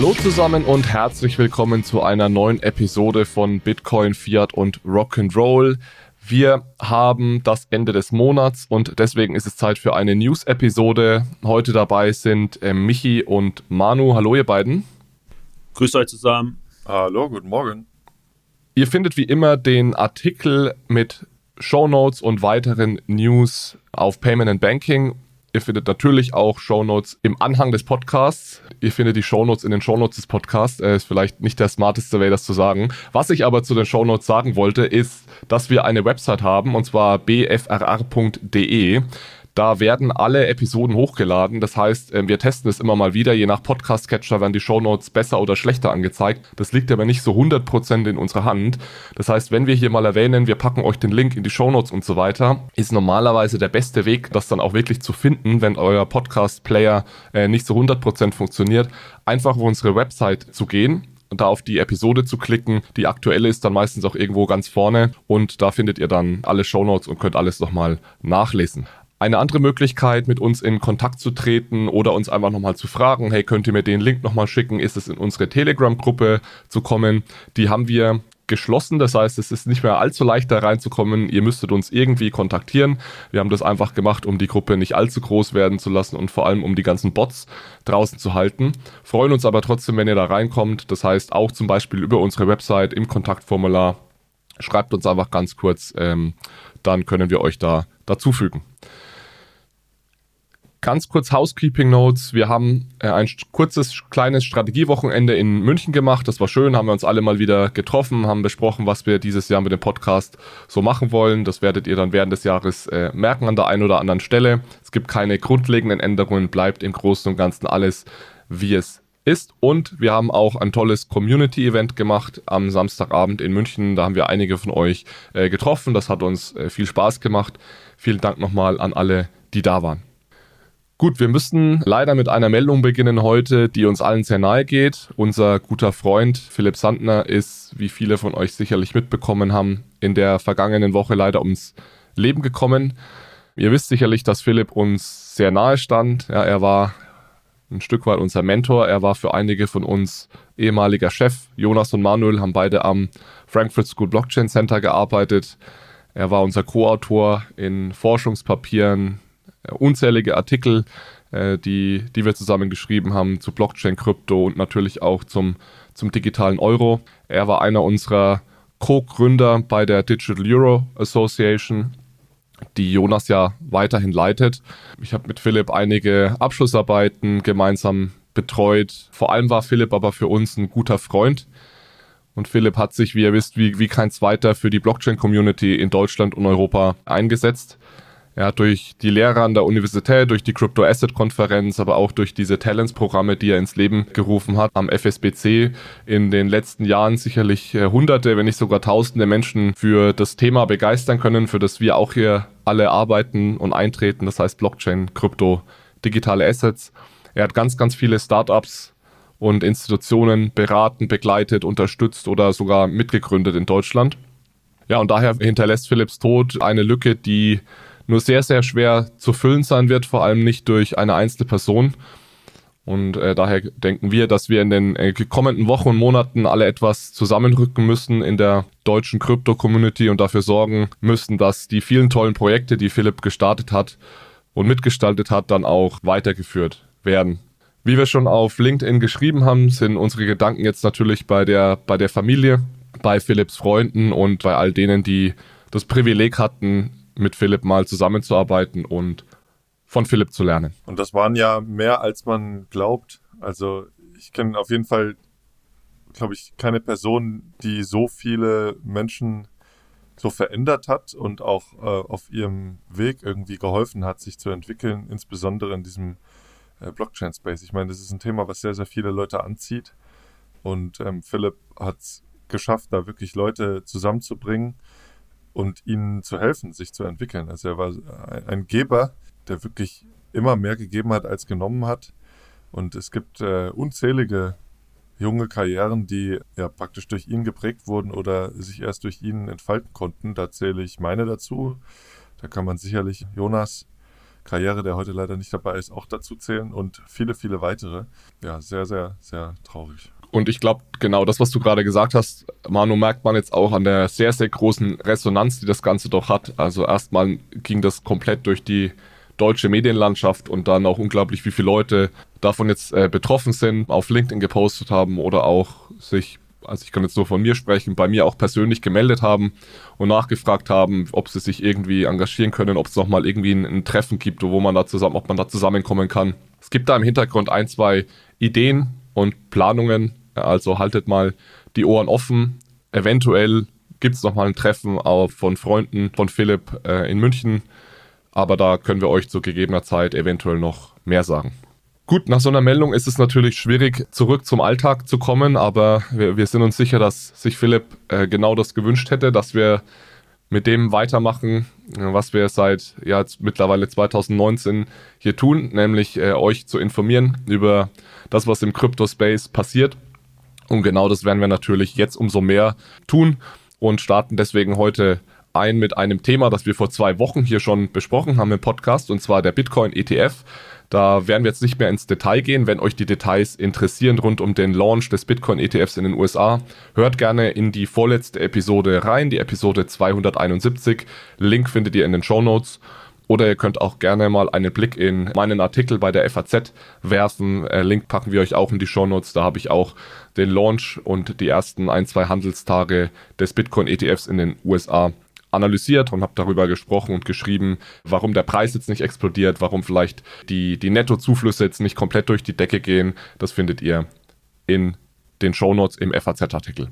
Hallo zusammen und herzlich willkommen zu einer neuen Episode von Bitcoin, Fiat und Rock'n'Roll. Wir haben das Ende des Monats und deswegen ist es Zeit für eine News-Episode. Heute dabei sind äh, Michi und Manu. Hallo ihr beiden. Grüßt euch zusammen. Hallo, guten Morgen. Ihr findet wie immer den Artikel mit Show Notes und weiteren News auf Payment and Banking Ihr findet natürlich auch Shownotes im Anhang des Podcasts. Ihr findet die Shownotes in den Shownotes des Podcasts. Äh, ist vielleicht nicht der smarteste Way, das zu sagen. Was ich aber zu den Shownotes sagen wollte, ist, dass wir eine Website haben, und zwar bfrr.de. Da werden alle Episoden hochgeladen. Das heißt, ähm, wir testen es immer mal wieder. Je nach Podcast-Catcher werden die Shownotes besser oder schlechter angezeigt. Das liegt aber nicht so 100% in unserer Hand. Das heißt, wenn wir hier mal erwähnen, wir packen euch den Link in die Shownotes und so weiter, ist normalerweise der beste Weg, das dann auch wirklich zu finden, wenn euer Podcast-Player äh, nicht so 100% funktioniert, einfach auf unsere Website zu gehen da auf die Episode zu klicken. Die aktuelle ist dann meistens auch irgendwo ganz vorne und da findet ihr dann alle Shownotes und könnt alles nochmal nachlesen. Eine andere Möglichkeit, mit uns in Kontakt zu treten oder uns einfach nochmal zu fragen, hey, könnt ihr mir den Link nochmal schicken, ist es in unsere Telegram-Gruppe zu kommen. Die haben wir geschlossen, das heißt, es ist nicht mehr allzu leicht da reinzukommen. Ihr müsstet uns irgendwie kontaktieren. Wir haben das einfach gemacht, um die Gruppe nicht allzu groß werden zu lassen und vor allem um die ganzen Bots draußen zu halten. Freuen uns aber trotzdem, wenn ihr da reinkommt. Das heißt, auch zum Beispiel über unsere Website im Kontaktformular. Schreibt uns einfach ganz kurz, ähm, dann können wir euch da dazufügen. Ganz kurz Housekeeping Notes. Wir haben äh, ein kurzes, kleines Strategiewochenende in München gemacht. Das war schön, haben wir uns alle mal wieder getroffen, haben besprochen, was wir dieses Jahr mit dem Podcast so machen wollen. Das werdet ihr dann während des Jahres äh, merken an der einen oder anderen Stelle. Es gibt keine grundlegenden Änderungen, bleibt im Großen und Ganzen alles, wie es ist. Und wir haben auch ein tolles Community-Event gemacht am Samstagabend in München. Da haben wir einige von euch äh, getroffen. Das hat uns äh, viel Spaß gemacht. Vielen Dank nochmal an alle, die da waren. Gut, wir müssen leider mit einer Meldung beginnen heute, die uns allen sehr nahe geht. Unser guter Freund Philipp Sandner ist, wie viele von euch sicherlich mitbekommen haben, in der vergangenen Woche leider ums Leben gekommen. Ihr wisst sicherlich, dass Philipp uns sehr nahe stand. Ja, er war ein Stück weit unser Mentor. Er war für einige von uns ehemaliger Chef. Jonas und Manuel haben beide am Frankfurt School Blockchain Center gearbeitet. Er war unser Co-Autor in Forschungspapieren, unzählige Artikel, äh, die, die wir zusammen geschrieben haben zu Blockchain, Krypto und natürlich auch zum, zum digitalen Euro. Er war einer unserer Co-Gründer bei der Digital Euro Association, die Jonas ja weiterhin leitet. Ich habe mit Philipp einige Abschlussarbeiten gemeinsam betreut. Vor allem war Philipp aber für uns ein guter Freund. Und Philipp hat sich, wie ihr wisst, wie, wie kein zweiter für die Blockchain-Community in Deutschland und Europa eingesetzt. Hat durch die Lehre an der Universität, durch die Crypto Asset Konferenz, aber auch durch diese Talents-Programme, die er ins Leben gerufen hat, am FSBC in den letzten Jahren sicherlich äh, hunderte, wenn nicht sogar tausende Menschen für das Thema begeistern können, für das wir auch hier alle arbeiten und eintreten. Das heißt Blockchain, Krypto, digitale Assets. Er hat ganz, ganz viele Startups und Institutionen beraten, begleitet, unterstützt oder sogar mitgegründet in Deutschland. Ja, und daher hinterlässt Philips Tod eine Lücke, die nur sehr, sehr schwer zu füllen sein wird, vor allem nicht durch eine einzelne Person. Und äh, daher denken wir, dass wir in den äh, kommenden Wochen und Monaten alle etwas zusammenrücken müssen in der deutschen Krypto-Community und dafür sorgen müssen, dass die vielen tollen Projekte, die Philipp gestartet hat und mitgestaltet hat, dann auch weitergeführt werden. Wie wir schon auf LinkedIn geschrieben haben, sind unsere Gedanken jetzt natürlich bei der, bei der Familie, bei Philipps Freunden und bei all denen, die das Privileg hatten, mit Philipp mal zusammenzuarbeiten und von Philipp zu lernen. Und das waren ja mehr, als man glaubt. Also ich kenne auf jeden Fall, glaube ich, keine Person, die so viele Menschen so verändert hat und auch äh, auf ihrem Weg irgendwie geholfen hat, sich zu entwickeln, insbesondere in diesem äh, Blockchain-Space. Ich meine, das ist ein Thema, was sehr, sehr viele Leute anzieht. Und ähm, Philipp hat es geschafft, da wirklich Leute zusammenzubringen, und ihnen zu helfen, sich zu entwickeln. Also er war ein Geber, der wirklich immer mehr gegeben hat, als genommen hat. Und es gibt äh, unzählige junge Karrieren, die ja praktisch durch ihn geprägt wurden oder sich erst durch ihn entfalten konnten. Da zähle ich meine dazu. Da kann man sicherlich Jonas Karriere, der heute leider nicht dabei ist, auch dazu zählen und viele, viele weitere. Ja, sehr, sehr, sehr traurig. Und ich glaube, genau das, was du gerade gesagt hast, Manu, merkt man jetzt auch an der sehr, sehr großen Resonanz, die das Ganze doch hat. Also erstmal ging das komplett durch die deutsche Medienlandschaft und dann auch unglaublich, wie viele Leute davon jetzt äh, betroffen sind, auf LinkedIn gepostet haben oder auch sich, also ich kann jetzt nur von mir sprechen, bei mir auch persönlich gemeldet haben und nachgefragt haben, ob sie sich irgendwie engagieren können, ob es nochmal irgendwie ein, ein, Treffen gibt, wo man da zusammen, ob man da zusammenkommen kann. Es gibt da im Hintergrund ein, zwei Ideen und Planungen, also haltet mal die Ohren offen. Eventuell gibt es nochmal ein Treffen von Freunden von Philipp äh, in München aber da können wir euch zu gegebener Zeit eventuell noch mehr sagen. Gut, nach so einer Meldung ist es natürlich schwierig, zurück zum Alltag zu kommen, aber wir, wir sind uns sicher, dass sich Philipp äh, genau das gewünscht hätte, dass wir mit dem weitermachen, was wir seit ja, mittlerweile 2019 hier tun, nämlich äh, euch zu informieren über das, was im Crypto-Space passiert. Und genau das werden wir natürlich jetzt umso mehr tun und starten deswegen heute ein mit einem Thema, das wir vor zwei Wochen hier schon besprochen haben im Podcast, und zwar der Bitcoin ETF. Da werden wir jetzt nicht mehr ins Detail gehen. Wenn euch die Details interessieren rund um den Launch des Bitcoin ETFs in den USA, hört gerne in die vorletzte Episode rein, die Episode 271. Link findet ihr in den Show Notes. Oder ihr könnt auch gerne mal einen Blick in meinen Artikel bei der FAZ werfen. Äh, Link packen wir euch auch in die Show Notes. Da habe ich auch den Launch und die ersten ein, zwei Handelstage des Bitcoin ETFs in den USA analysiert und habe darüber gesprochen und geschrieben, warum der Preis jetzt nicht explodiert, warum vielleicht die, die Nettozuflüsse jetzt nicht komplett durch die Decke gehen. Das findet ihr in den Shownotes im FAZ-Artikel.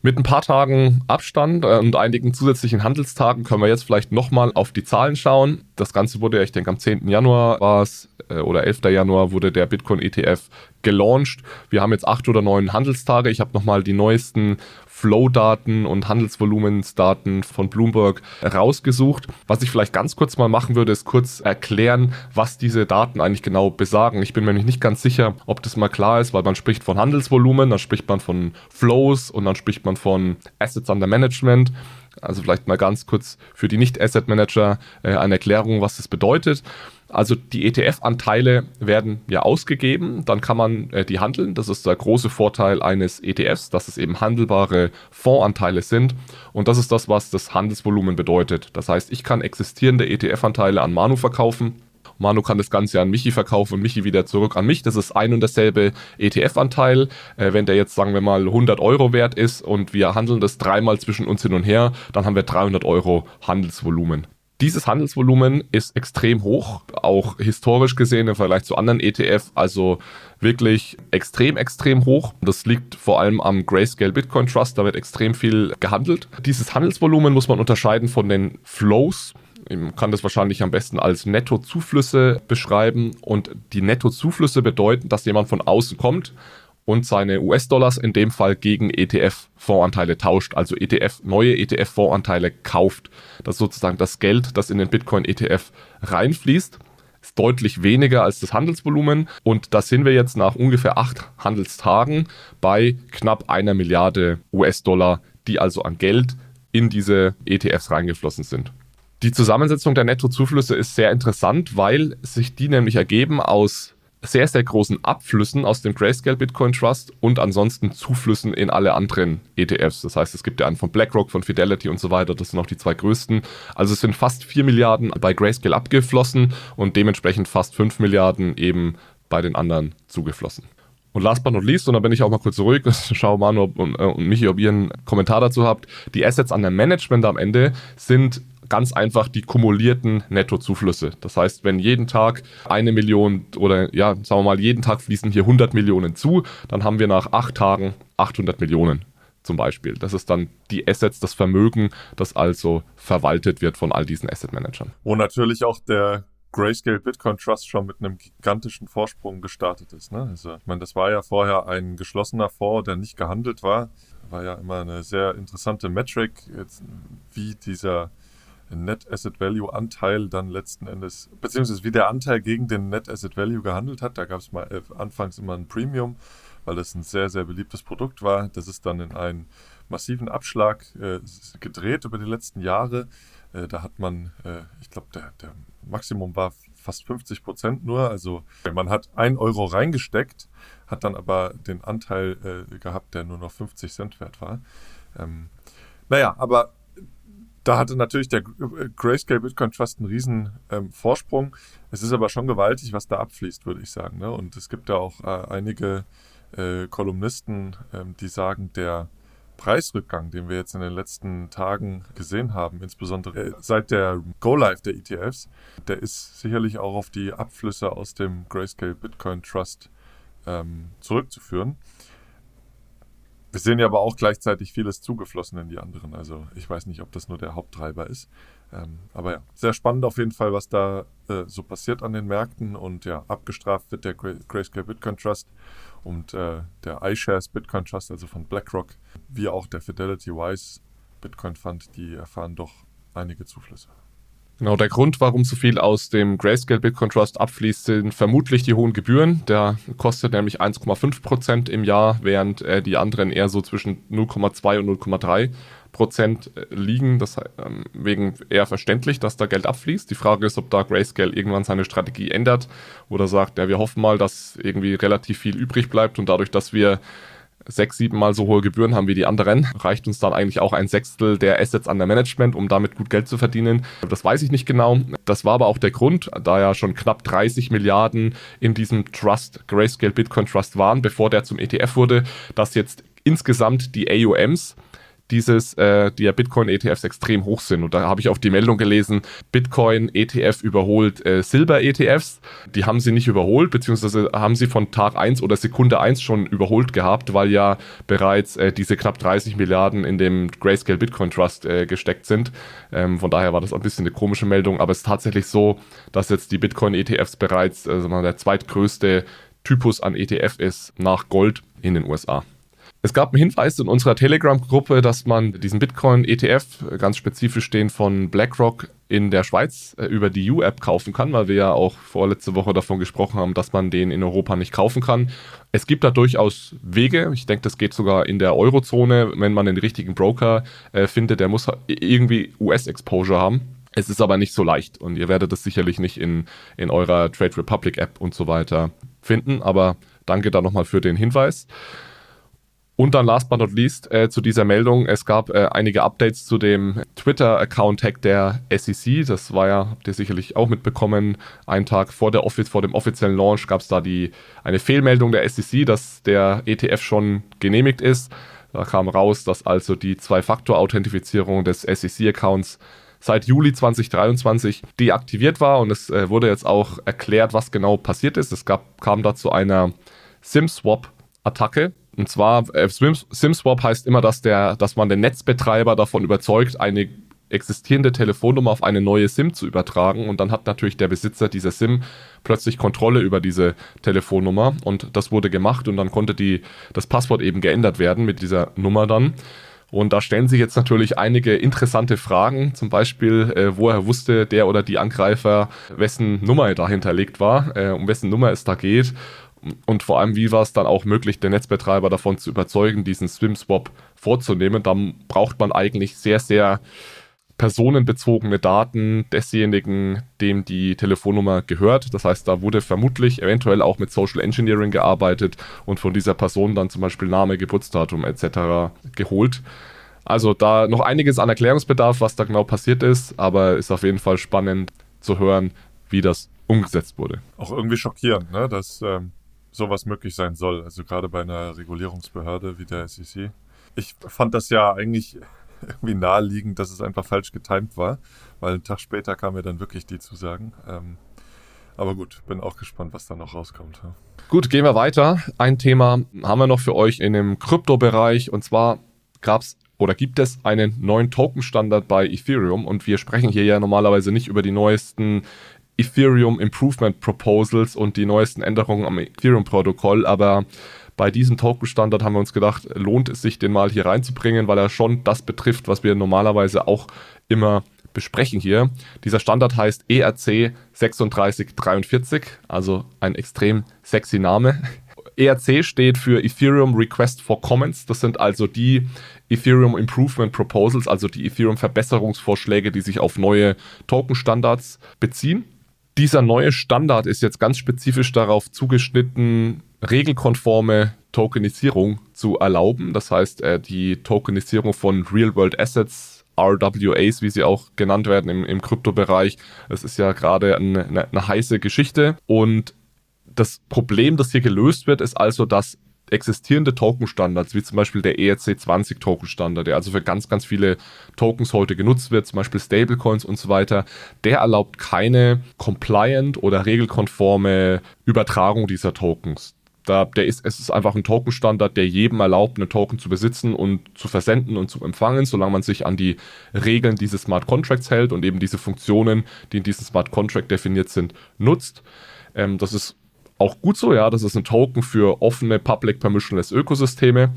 Mit ein paar Tagen Abstand äh, und einigen zusätzlichen Handelstagen können wir jetzt vielleicht nochmal auf die Zahlen schauen. Das Ganze wurde, ich denke, am 10. Januar war es äh, oder 11. Januar wurde der Bitcoin ETF gelauncht. Wir haben jetzt acht oder neun Handelstage. Ich habe nochmal die neuesten Flow-Daten und Handelsvolumensdaten von Bloomberg rausgesucht. Was ich vielleicht ganz kurz mal machen würde, ist kurz erklären, was diese Daten eigentlich genau besagen. Ich bin mir nicht ganz sicher, ob das mal klar ist, weil man spricht von Handelsvolumen, dann spricht man von Flows und dann spricht man von Assets under Management. Also vielleicht mal ganz kurz für die Nicht-Asset-Manager äh, eine Erklärung, was das bedeutet. Also die ETF-Anteile werden ja ausgegeben, dann kann man äh, die handeln. Das ist der große Vorteil eines ETFs, dass es eben handelbare Fondsanteile sind. Und das ist das, was das Handelsvolumen bedeutet. Das heißt, ich kann existierende ETF-Anteile an Manu verkaufen. Manu kann das Ganze an Michi verkaufen und Michi wieder zurück an mich. Das ist ein und dasselbe ETF-Anteil. Äh, wenn der jetzt, sagen wir mal, 100 Euro wert ist und wir handeln das dreimal zwischen uns hin und her, dann haben wir 300 Euro Handelsvolumen. Dieses Handelsvolumen ist extrem hoch, auch historisch gesehen im Vergleich zu anderen ETF, also wirklich extrem, extrem hoch. Das liegt vor allem am Grayscale Bitcoin Trust, da wird extrem viel gehandelt. Dieses Handelsvolumen muss man unterscheiden von den Flows. Man kann das wahrscheinlich am besten als Nettozuflüsse beschreiben. Und die Nettozuflüsse bedeuten, dass jemand von außen kommt und seine US-Dollars in dem Fall gegen ETF-Fondsanteile tauscht, also ETF, neue ETF-Fondsanteile kauft. Das ist sozusagen das Geld, das in den Bitcoin-ETF reinfließt. Ist deutlich weniger als das Handelsvolumen und da sind wir jetzt nach ungefähr acht Handelstagen bei knapp einer Milliarde US-Dollar, die also an Geld in diese ETFs reingeflossen sind. Die Zusammensetzung der Nettozuflüsse ist sehr interessant, weil sich die nämlich ergeben aus sehr, sehr großen Abflüssen aus dem Grayscale Bitcoin Trust und ansonsten Zuflüssen in alle anderen ETFs. Das heißt, es gibt ja einen von BlackRock, von Fidelity und so weiter. Das sind auch die zwei größten. Also es sind fast 4 Milliarden bei Grayscale abgeflossen und dementsprechend fast 5 Milliarden eben bei den anderen zugeflossen. Und last but not least, und da bin ich auch mal kurz ruhig, schau Manu und, äh, und Michi, ob ihr einen Kommentar dazu habt. Die Assets an der Management am Ende sind ganz einfach die kumulierten Nettozuflüsse. Das heißt, wenn jeden Tag eine Million oder ja, sagen wir mal, jeden Tag fließen hier 100 Millionen zu, dann haben wir nach acht Tagen 800 Millionen zum Beispiel. Das ist dann die Assets, das Vermögen, das also verwaltet wird von all diesen Asset Managern. Wo natürlich auch der Grayscale Bitcoin Trust schon mit einem gigantischen Vorsprung gestartet ist. Ne? Also, ich meine, das war ja vorher ein geschlossener Fonds, der nicht gehandelt war. War ja immer eine sehr interessante Metric, jetzt, wie dieser Net Asset Value Anteil dann letzten Endes, beziehungsweise wie der Anteil gegen den Net Asset Value gehandelt hat. Da gab es mal äh, anfangs immer ein Premium, weil das ein sehr, sehr beliebtes Produkt war. Das ist dann in einen massiven Abschlag äh, gedreht über die letzten Jahre. Äh, da hat man, äh, ich glaube, der, der Maximum war fast 50 Prozent nur. Also man hat ein Euro reingesteckt, hat dann aber den Anteil äh, gehabt, der nur noch 50 Cent wert war. Ähm, naja, aber da hatte natürlich der Grayscale Bitcoin Trust einen riesen ähm, Vorsprung. Es ist aber schon gewaltig, was da abfließt, würde ich sagen. Ne? Und es gibt da auch äh, einige äh, Kolumnisten, ähm, die sagen, der Preisrückgang, den wir jetzt in den letzten Tagen gesehen haben, insbesondere äh, seit der Go-Live der ETFs, der ist sicherlich auch auf die Abflüsse aus dem Grayscale Bitcoin Trust ähm, zurückzuführen. Wir sehen ja aber auch gleichzeitig vieles zugeflossen in die anderen. Also ich weiß nicht, ob das nur der Haupttreiber ist. Ähm, aber ja, sehr spannend auf jeden Fall, was da äh, so passiert an den Märkten. Und ja, abgestraft wird der Grayscale Bitcoin Trust und äh, der iShares Bitcoin Trust, also von BlackRock, wie auch der Fidelity Wise Bitcoin Fund, die erfahren doch einige Zuflüsse. Genau, der Grund, warum so viel aus dem Grayscale Bitcoin Trust abfließt, sind vermutlich die hohen Gebühren. Der kostet nämlich 1,5 Prozent im Jahr, während äh, die anderen eher so zwischen 0,2 und 0,3 Prozent äh, liegen. Das ähm, wegen eher verständlich, dass da Geld abfließt. Die Frage ist, ob da Grayscale irgendwann seine Strategie ändert oder sagt, ja, wir hoffen mal, dass irgendwie relativ viel übrig bleibt und dadurch, dass wir sechs, sieben Mal so hohe Gebühren haben wie die anderen, reicht uns dann eigentlich auch ein Sechstel der Assets an der Management, um damit gut Geld zu verdienen. Das weiß ich nicht genau. Das war aber auch der Grund, da ja schon knapp 30 Milliarden in diesem Trust, Grayscale Bitcoin Trust waren, bevor der zum ETF wurde, dass jetzt insgesamt die AUMs dieses, äh, die ja Bitcoin-ETFs extrem hoch sind. Und da habe ich auch die Meldung gelesen, Bitcoin-ETF überholt äh, Silber-ETFs. Die haben sie nicht überholt, beziehungsweise haben sie von Tag 1 oder Sekunde 1 schon überholt gehabt, weil ja bereits äh, diese knapp 30 Milliarden in dem Grayscale Bitcoin Trust äh, gesteckt sind. Ähm, von daher war das ein bisschen eine komische Meldung, aber es ist tatsächlich so, dass jetzt die Bitcoin-ETFs bereits also der zweitgrößte Typus an ETF ist nach Gold in den USA. Es gab einen Hinweis in unserer Telegram-Gruppe, dass man diesen Bitcoin-ETF, ganz spezifisch den von BlackRock, in der Schweiz äh, über die U-App kaufen kann, weil wir ja auch vorletzte Woche davon gesprochen haben, dass man den in Europa nicht kaufen kann. Es gibt da durchaus Wege. Ich denke, das geht sogar in der Eurozone, wenn man den richtigen Broker äh, findet, der muss irgendwie US-Exposure haben. Es ist aber nicht so leicht und ihr werdet es sicherlich nicht in, in eurer Trade Republic App und so weiter finden. Aber danke da nochmal für den Hinweis. Und dann last but not least äh, zu dieser Meldung, es gab äh, einige Updates zu dem Twitter-Account-Hack der SEC. Das war ja, habt ihr sicherlich auch mitbekommen, einen Tag vor, der Office, vor dem offiziellen Launch gab es da die, eine Fehlmeldung der SEC, dass der ETF schon genehmigt ist. Da kam raus, dass also die Zwei-Faktor-Authentifizierung des SEC-Accounts seit Juli 2023 deaktiviert war und es äh, wurde jetzt auch erklärt, was genau passiert ist. Es gab, kam da zu einer SIM-Swap-Attacke und zwar, äh, SimSwap heißt immer, dass, der, dass man den Netzbetreiber davon überzeugt, eine existierende Telefonnummer auf eine neue SIM zu übertragen. Und dann hat natürlich der Besitzer dieser SIM plötzlich Kontrolle über diese Telefonnummer. Und das wurde gemacht und dann konnte die, das Passwort eben geändert werden mit dieser Nummer dann. Und da stellen sich jetzt natürlich einige interessante Fragen, zum Beispiel, äh, woher wusste der oder die Angreifer, wessen Nummer dahinterlegt war, äh, um wessen Nummer es da geht und vor allem, wie war es dann auch möglich, den Netzbetreiber davon zu überzeugen, diesen Swim-Swap vorzunehmen? Dann braucht man eigentlich sehr, sehr personenbezogene Daten desjenigen, dem die Telefonnummer gehört. Das heißt, da wurde vermutlich eventuell auch mit Social Engineering gearbeitet und von dieser Person dann zum Beispiel Name, Geburtsdatum etc. geholt. Also da noch einiges an Erklärungsbedarf, was da genau passiert ist, aber ist auf jeden Fall spannend zu hören, wie das umgesetzt wurde. Auch irgendwie schockierend, ne? dass ähm, sowas möglich sein soll. Also gerade bei einer Regulierungsbehörde wie der SEC. Ich fand das ja eigentlich irgendwie naheliegend, dass es einfach falsch getimt war, weil einen Tag später kamen mir dann wirklich die Zusagen. Ähm, aber gut, bin auch gespannt, was da noch rauskommt. Gut, gehen wir weiter. Ein Thema haben wir noch für euch in dem Kryptobereich und zwar gab es oder gibt es einen neuen Token-Standard bei Ethereum und wir sprechen hier ja normalerweise nicht über die neuesten Ethereum Improvement Proposals und die neuesten Änderungen am Ethereum-Protokoll, aber bei diesem Token-Standard haben wir uns gedacht, lohnt es sich, den mal hier reinzubringen, weil er schon das betrifft, was wir normalerweise auch immer besprechen hier. Dieser Standard heißt ERC 3643, also ein extrem sexy Name. ERC steht für Ethereum Request for Comments. Das sind also die Ethereum Improvement Proposals, also die Ethereum Verbesserungsvorschläge, die sich auf neue Token-Standards beziehen. Dieser neue Standard ist jetzt ganz spezifisch darauf zugeschnitten, regelkonforme Tokenisierung zu erlauben. Das heißt, äh, die Tokenisierung von Real-World Assets, RWAs, wie sie auch genannt werden im, im Kryptobereich. Das ist ja gerade eine, eine heiße Geschichte. Und das Problem, das hier gelöst wird, ist also, dass existierende Token-Standards, wie zum Beispiel der ERC20-Token-Standard, der also für ganz, ganz viele Tokens heute genutzt wird, zum Beispiel Stablecoins und so weiter, der erlaubt keine compliant oder regelkonforme Übertragung dieser Tokens. Da, der ist, es ist einfach ein Token-Standard, der jedem erlaubt, einen Token zu besitzen und zu versenden und zu empfangen, solange man sich an die Regeln dieses Smart Contracts hält und eben diese Funktionen, die in diesem Smart Contract definiert sind, nutzt. Ähm, das ist auch gut so, ja, das ist ein Token für offene Public Permissionless Ökosysteme.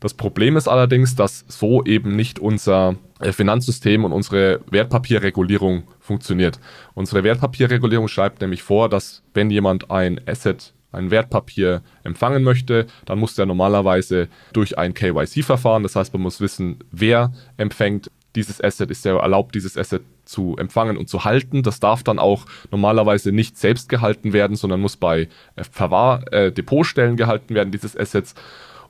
Das Problem ist allerdings, dass so eben nicht unser äh, Finanzsystem und unsere Wertpapierregulierung funktioniert. Unsere Wertpapierregulierung schreibt nämlich vor, dass wenn jemand ein Asset, ein Wertpapier empfangen möchte, dann muss der normalerweise durch ein KYC-Verfahren, das heißt, man muss wissen, wer empfängt dieses Asset, ist der erlaubt, dieses Asset zu empfangen und zu halten. Das darf dann auch normalerweise nicht selbst gehalten werden, sondern muss bei äh, Verwahr, äh, Depotstellen gehalten werden, dieses Assets.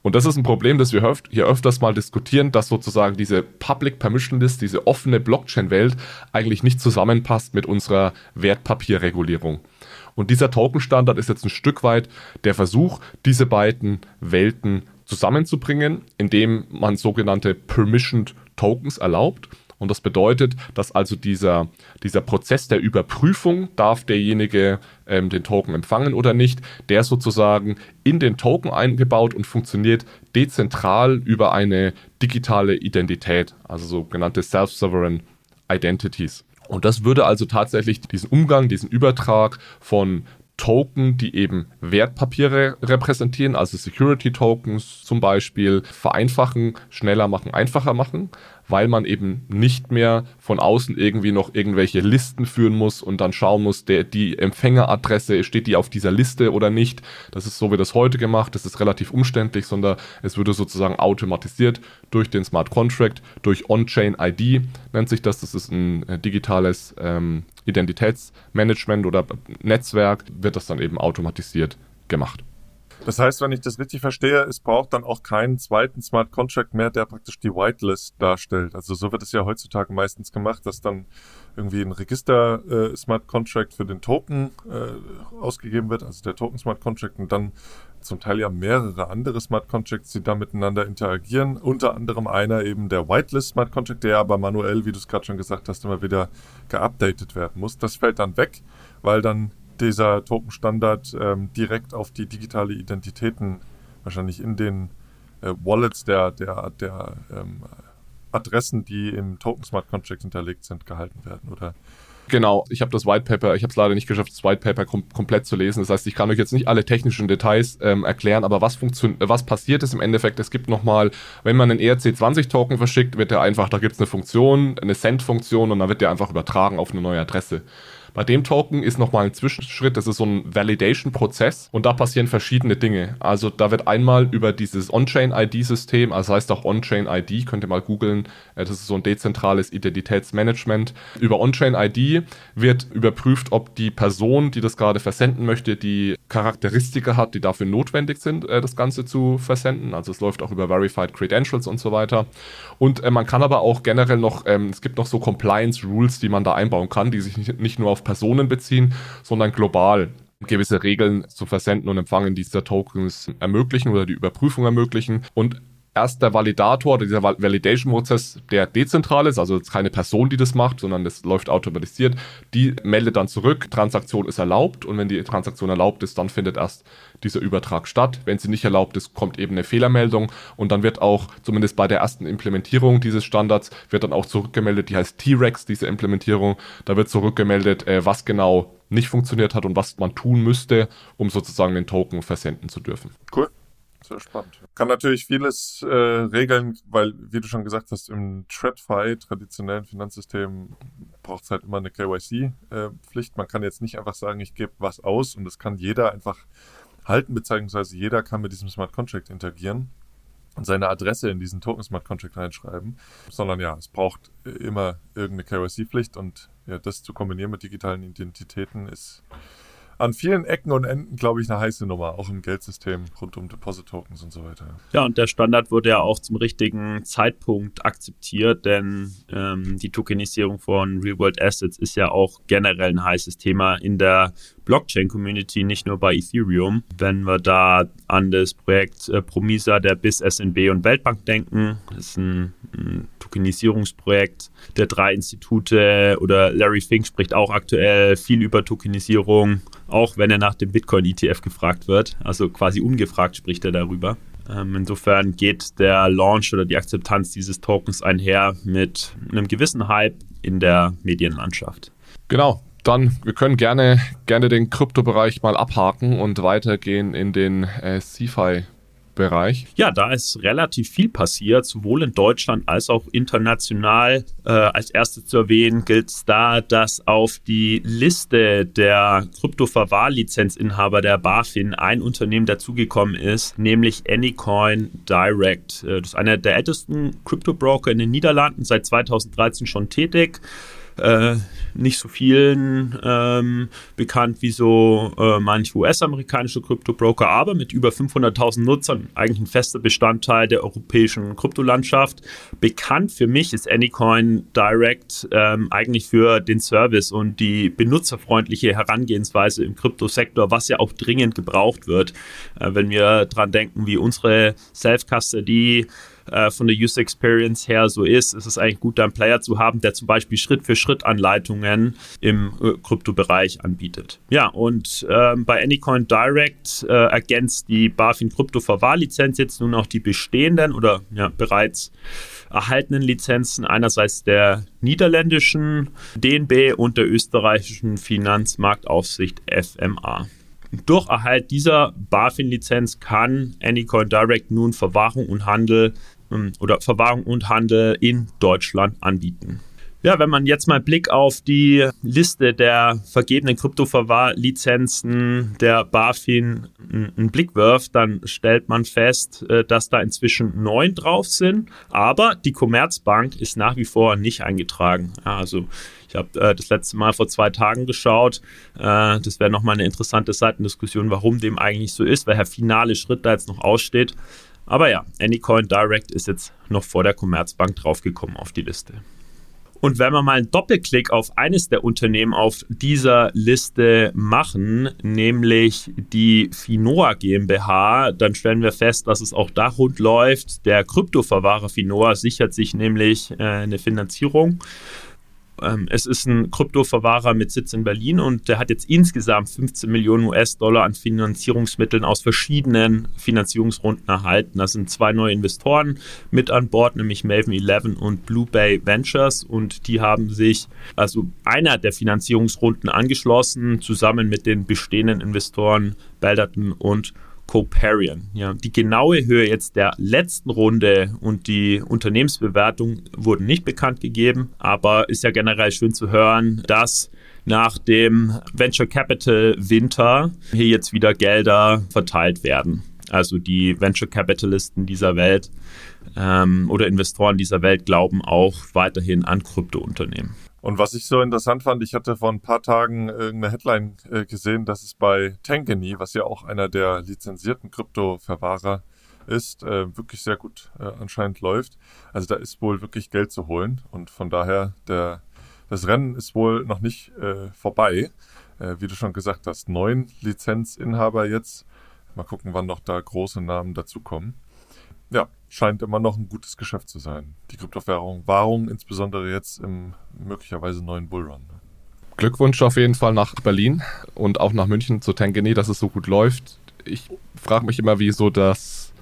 Und das ist ein Problem, das wir hier öfters mal diskutieren, dass sozusagen diese Public Permission List, diese offene Blockchain-Welt eigentlich nicht zusammenpasst mit unserer Wertpapierregulierung. Und dieser Token-Standard ist jetzt ein Stück weit der Versuch, diese beiden Welten zusammenzubringen, indem man sogenannte Permissioned Tokens erlaubt. Und das bedeutet, dass also dieser, dieser Prozess der Überprüfung, darf derjenige ähm, den Token empfangen oder nicht, der sozusagen in den Token eingebaut und funktioniert dezentral über eine digitale Identität, also sogenannte Self-Sovereign Identities. Und das würde also tatsächlich diesen Umgang, diesen Übertrag von Token, die eben Wertpapiere repräsentieren, also Security Tokens zum Beispiel, vereinfachen, schneller machen, einfacher machen weil man eben nicht mehr von außen irgendwie noch irgendwelche Listen führen muss und dann schauen muss, der, die Empfängeradresse, steht die auf dieser Liste oder nicht. Das ist so wie das heute gemacht, das ist relativ umständlich, sondern es würde sozusagen automatisiert durch den Smart Contract, durch On-Chain ID nennt sich das. Das ist ein äh, digitales ähm, Identitätsmanagement oder Netzwerk, wird das dann eben automatisiert gemacht. Das heißt, wenn ich das richtig verstehe, es braucht dann auch keinen zweiten Smart Contract mehr, der praktisch die Whitelist darstellt. Also so wird es ja heutzutage meistens gemacht, dass dann irgendwie ein Register äh, Smart Contract für den Token äh, ausgegeben wird, also der Token Smart Contract und dann zum Teil ja mehrere andere Smart Contracts, die da miteinander interagieren. Unter anderem einer eben der Whitelist Smart Contract, der aber manuell, wie du es gerade schon gesagt hast, immer wieder geupdatet werden muss. Das fällt dann weg, weil dann dieser Token-Standard ähm, direkt auf die digitale Identitäten wahrscheinlich in den äh, Wallets der, der, der ähm, Adressen, die im Token Smart Contract hinterlegt sind, gehalten werden, oder? Genau, ich habe das White Paper, ich habe es leider nicht geschafft, das White Paper kom komplett zu lesen. Das heißt, ich kann euch jetzt nicht alle technischen Details ähm, erklären, aber was, was passiert ist im Endeffekt, es gibt nochmal, wenn man einen ERC20-Token verschickt, wird der einfach, da gibt es eine Funktion, eine Send-Funktion und dann wird der einfach übertragen auf eine neue Adresse. Bei dem Token ist nochmal ein Zwischenschritt, das ist so ein Validation-Prozess und da passieren verschiedene Dinge. Also da wird einmal über dieses On-Chain-ID-System, also heißt auch On-Chain-ID, könnt ihr mal googeln, äh, das ist so ein dezentrales Identitätsmanagement. Über On-Chain-ID wird überprüft, ob die Person, die das gerade versenden möchte, die Charakteristika hat, die dafür notwendig sind, äh, das Ganze zu versenden. Also es läuft auch über Verified Credentials und so weiter. Und äh, man kann aber auch generell noch, ähm, es gibt noch so Compliance-Rules, die man da einbauen kann, die sich nicht nur auf Personen beziehen, sondern global gewisse Regeln zu Versenden und Empfangen dieser Tokens ermöglichen oder die Überprüfung ermöglichen. Und erst der Validator, dieser Validation-Prozess, der dezentral ist, also keine Person, die das macht, sondern das läuft automatisiert, die meldet dann zurück, Transaktion ist erlaubt und wenn die Transaktion erlaubt ist, dann findet erst dieser Übertrag statt. Wenn sie nicht erlaubt ist, kommt eben eine Fehlermeldung und dann wird auch, zumindest bei der ersten Implementierung dieses Standards, wird dann auch zurückgemeldet, die heißt T-Rex, diese Implementierung, da wird zurückgemeldet, äh, was genau nicht funktioniert hat und was man tun müsste, um sozusagen den Token versenden zu dürfen. Cool. Sehr spannend. Kann natürlich vieles äh, regeln, weil, wie du schon gesagt hast, im TradFi, traditionellen Finanzsystem, braucht es halt immer eine KYC-Pflicht. Äh, Man kann jetzt nicht einfach sagen, ich gebe was aus und das kann jeder einfach halten, beziehungsweise jeder kann mit diesem Smart Contract interagieren. seine Adresse in diesen Token Smart Contract reinschreiben, sondern ja, es braucht immer irgendeine KYC-Pflicht und ja, das zu kombinieren mit digitalen Identitäten ist an vielen Ecken und Enden, glaube ich, eine heiße Nummer, auch im Geldsystem rund um Deposit-Tokens und so weiter. Ja, und der Standard wurde ja auch zum richtigen Zeitpunkt akzeptiert, denn ähm, die Tokenisierung von Real-World Assets ist ja auch generell ein heißes Thema in der Blockchain-Community, nicht nur bei Ethereum. Wenn wir da an das Projekt äh, Promisa der BIS, SNB und Weltbank denken, das ist ein, ein Tokenisierungsprojekt der drei Institute oder Larry Fink spricht auch aktuell viel über Tokenisierung, auch wenn er nach dem Bitcoin-ETF gefragt wird. Also quasi ungefragt spricht er darüber. Ähm, insofern geht der Launch oder die Akzeptanz dieses Tokens einher mit einem gewissen Hype in der Medienlandschaft. Genau, dann, wir können gerne, gerne den Kryptobereich mal abhaken und weitergehen in den äh, CFI Bereich? Ja, da ist relativ viel passiert, sowohl in Deutschland als auch international. Äh, als erstes zu erwähnen gilt es da, dass auf die Liste der Kryptoverwahrlizenzinhaber der BaFin ein Unternehmen dazugekommen ist, nämlich Anycoin Direct. Äh, das ist einer der ältesten Kryptobroker in den Niederlanden, seit 2013 schon tätig äh, nicht so vielen ähm, bekannt wie so äh, manche US-amerikanische Kryptobroker, aber mit über 500.000 Nutzern eigentlich ein fester Bestandteil der europäischen Kryptolandschaft. Bekannt für mich ist Anycoin Direct ähm, eigentlich für den Service und die benutzerfreundliche Herangehensweise im Kryptosektor, was ja auch dringend gebraucht wird, äh, wenn wir dran denken, wie unsere Self-Custody äh, von der User Experience her so ist, ist es eigentlich gut, einen Player zu haben, der zum Beispiel Schritt für Schritt Anleitungen im äh, Kryptobereich anbietet. Ja, und äh, bei Anycoin Direct äh, ergänzt die BaFin Krypto Verwahrlizenz jetzt nun auch die bestehenden oder ja, bereits erhaltenen Lizenzen einerseits der niederländischen DNB und der österreichischen Finanzmarktaufsicht FMA. Durch Erhalt dieser BaFin-Lizenz kann Anycoin Direct nun Verwahrung und Handel ähm, oder Verwahrung und Handel in Deutschland anbieten. Ja, wenn man jetzt mal Blick auf die Liste der vergebenen Kryptoverwahrlizenzen der BaFin einen Blick wirft, dann stellt man fest, äh, dass da inzwischen neun drauf sind, aber die Commerzbank ist nach wie vor nicht eingetragen. Also ich habe äh, das letzte Mal vor zwei Tagen geschaut. Äh, das wäre nochmal eine interessante Seitendiskussion, warum dem eigentlich so ist, welcher finale Schritt da jetzt noch aussteht. Aber ja, Anycoin Direct ist jetzt noch vor der Commerzbank draufgekommen auf die Liste. Und wenn wir mal einen Doppelklick auf eines der Unternehmen auf dieser Liste machen, nämlich die Finoa GmbH, dann stellen wir fest, dass es auch da rund läuft. Der Kryptoverwahrer Finoa sichert sich nämlich äh, eine Finanzierung es ist ein Kryptoverwahrer mit Sitz in Berlin und der hat jetzt insgesamt 15 Millionen US-Dollar an Finanzierungsmitteln aus verschiedenen Finanzierungsrunden erhalten. Da sind zwei neue Investoren mit an Bord, nämlich Maven 11 und Blue Bay Ventures und die haben sich also einer der Finanzierungsrunden angeschlossen, zusammen mit den bestehenden Investoren Balderton und Coparian. Ja, die genaue Höhe jetzt der letzten Runde und die Unternehmensbewertung wurden nicht bekannt gegeben, aber ist ja generell schön zu hören, dass nach dem Venture Capital Winter hier jetzt wieder Gelder verteilt werden. Also die Venture Capitalisten dieser Welt ähm, oder Investoren dieser Welt glauben auch weiterhin an Kryptounternehmen. Und was ich so interessant fand, ich hatte vor ein paar Tagen irgendeine Headline äh, gesehen, dass es bei Tankany, was ja auch einer der lizenzierten Kryptoverwahrer ist, äh, wirklich sehr gut äh, anscheinend läuft. Also da ist wohl wirklich Geld zu holen und von daher der das Rennen ist wohl noch nicht äh, vorbei. Äh, wie du schon gesagt hast, neun Lizenzinhaber jetzt. Mal gucken, wann noch da große Namen dazukommen. Ja, scheint immer noch ein gutes Geschäft zu sein. Die Kryptowährung, Wahrung insbesondere jetzt im möglicherweise neuen Bullrun. Ne? Glückwunsch auf jeden Fall nach Berlin und auch nach München zu Tangany, dass es so gut läuft. Ich frage mich immer, wie so das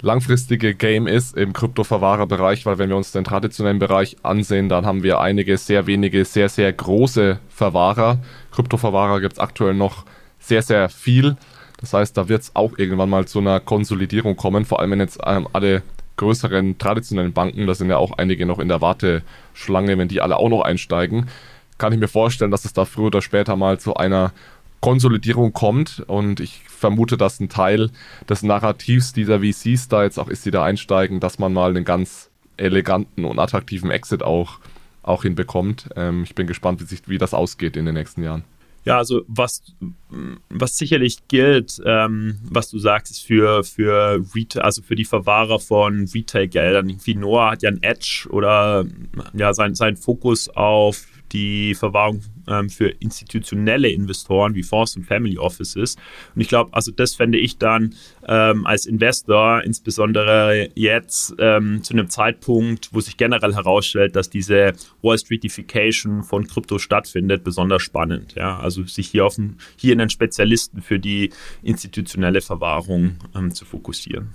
langfristige Game ist im Kryptoverwahrerbereich, weil wenn wir uns den traditionellen Bereich ansehen, dann haben wir einige sehr wenige, sehr, sehr große Verwahrer. Kryptoverwahrer gibt es aktuell noch sehr, sehr viel. Das heißt, da wird es auch irgendwann mal zu einer Konsolidierung kommen, vor allem wenn jetzt ähm, alle größeren traditionellen Banken, da sind ja auch einige noch in der Warteschlange, wenn die alle auch noch einsteigen, kann ich mir vorstellen, dass es da früher oder später mal zu einer Konsolidierung kommt und ich vermute, dass ein Teil des Narrativs dieser VCs da jetzt auch ist, die da einsteigen, dass man mal einen ganz eleganten und attraktiven Exit auch, auch hinbekommt. Ähm, ich bin gespannt, wie, sich, wie das ausgeht in den nächsten Jahren. Ja, also was, was sicherlich gilt, ähm, was du sagst, ist für, für Retail, also für die Verwahrer von Retail-Geldern. Wie Noah hat ja ein Edge oder ja, sein, sein Fokus auf die Verwahrung ähm, für institutionelle Investoren wie Fonds und Family Offices. Und ich glaube, also das fände ich dann ähm, als Investor, insbesondere jetzt ähm, zu einem Zeitpunkt, wo sich generell herausstellt, dass diese Wall Streetification von Krypto stattfindet, besonders spannend. Ja? Also sich hier auf einen, hier einen Spezialisten für die institutionelle Verwahrung ähm, zu fokussieren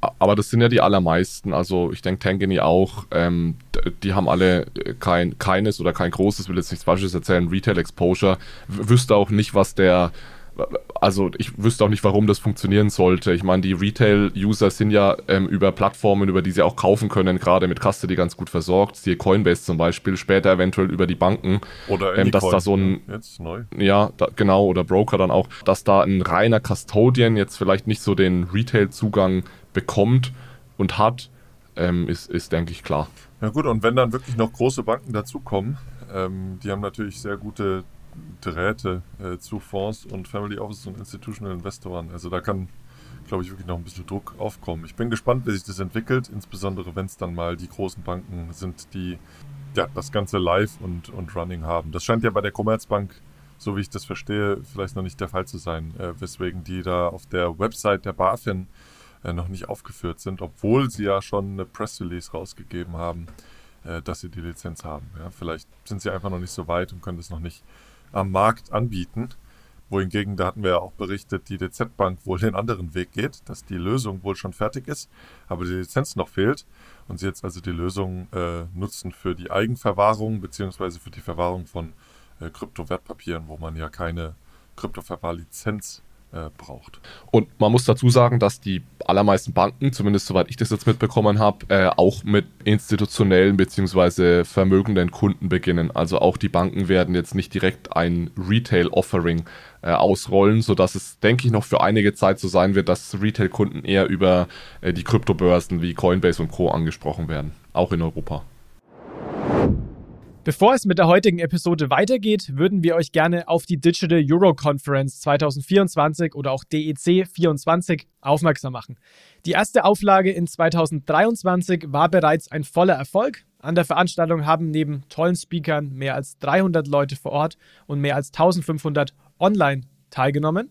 aber das sind ja die allermeisten. Also ich denke Tangany auch. Ähm, die haben alle kein keines oder kein großes, will jetzt nichts Falsches erzählen, Retail Exposure. W wüsste auch nicht, was der also ich wüsste auch nicht, warum das funktionieren sollte. Ich meine, die Retail-User sind ja ähm, über Plattformen, über die sie auch kaufen können, gerade mit Custody ganz gut versorgt. Siehe Coinbase zum Beispiel, später eventuell über die Banken. Oder ähm, dass da so ein jetzt neu. Ja, da, genau, oder Broker dann auch, dass da ein reiner Custodian jetzt vielleicht nicht so den Retail-Zugang bekommt und hat, ähm, ist, ist, denke ich, klar. Ja gut, und wenn dann wirklich noch große Banken dazukommen, ähm, die haben natürlich sehr gute Drähte äh, zu Fonds und Family Office und Institutional Investoren. Also da kann, glaube ich, wirklich noch ein bisschen Druck aufkommen. Ich bin gespannt, wie sich das entwickelt, insbesondere wenn es dann mal die großen Banken sind, die ja, das Ganze live und, und running haben. Das scheint ja bei der Commerzbank, so wie ich das verstehe, vielleicht noch nicht der Fall zu sein, äh, weswegen die da auf der Website der BaFin noch nicht aufgeführt sind, obwohl sie ja schon eine Press Release rausgegeben haben, äh, dass sie die Lizenz haben. Ja, vielleicht sind sie einfach noch nicht so weit und können das noch nicht am Markt anbieten. Wohingegen, da hatten wir ja auch berichtet, die DZ Bank wohl den anderen Weg geht, dass die Lösung wohl schon fertig ist, aber die Lizenz noch fehlt und sie jetzt also die Lösung äh, nutzen für die Eigenverwahrung beziehungsweise für die Verwahrung von äh, Kryptowertpapieren, wo man ja keine Kryptoverwahrlizenz äh, braucht. Und man muss dazu sagen, dass die allermeisten Banken, zumindest soweit ich das jetzt mitbekommen habe, äh, auch mit institutionellen bzw. vermögenden Kunden beginnen. Also auch die Banken werden jetzt nicht direkt ein Retail-Offering äh, ausrollen, sodass es, denke ich, noch für einige Zeit so sein wird, dass Retail-Kunden eher über äh, die Kryptobörsen wie Coinbase und Co. angesprochen werden, auch in Europa. Bevor es mit der heutigen Episode weitergeht, würden wir euch gerne auf die Digital Euro Conference 2024 oder auch DEC 24 aufmerksam machen. Die erste Auflage in 2023 war bereits ein voller Erfolg. An der Veranstaltung haben neben tollen Speakern mehr als 300 Leute vor Ort und mehr als 1500 online teilgenommen.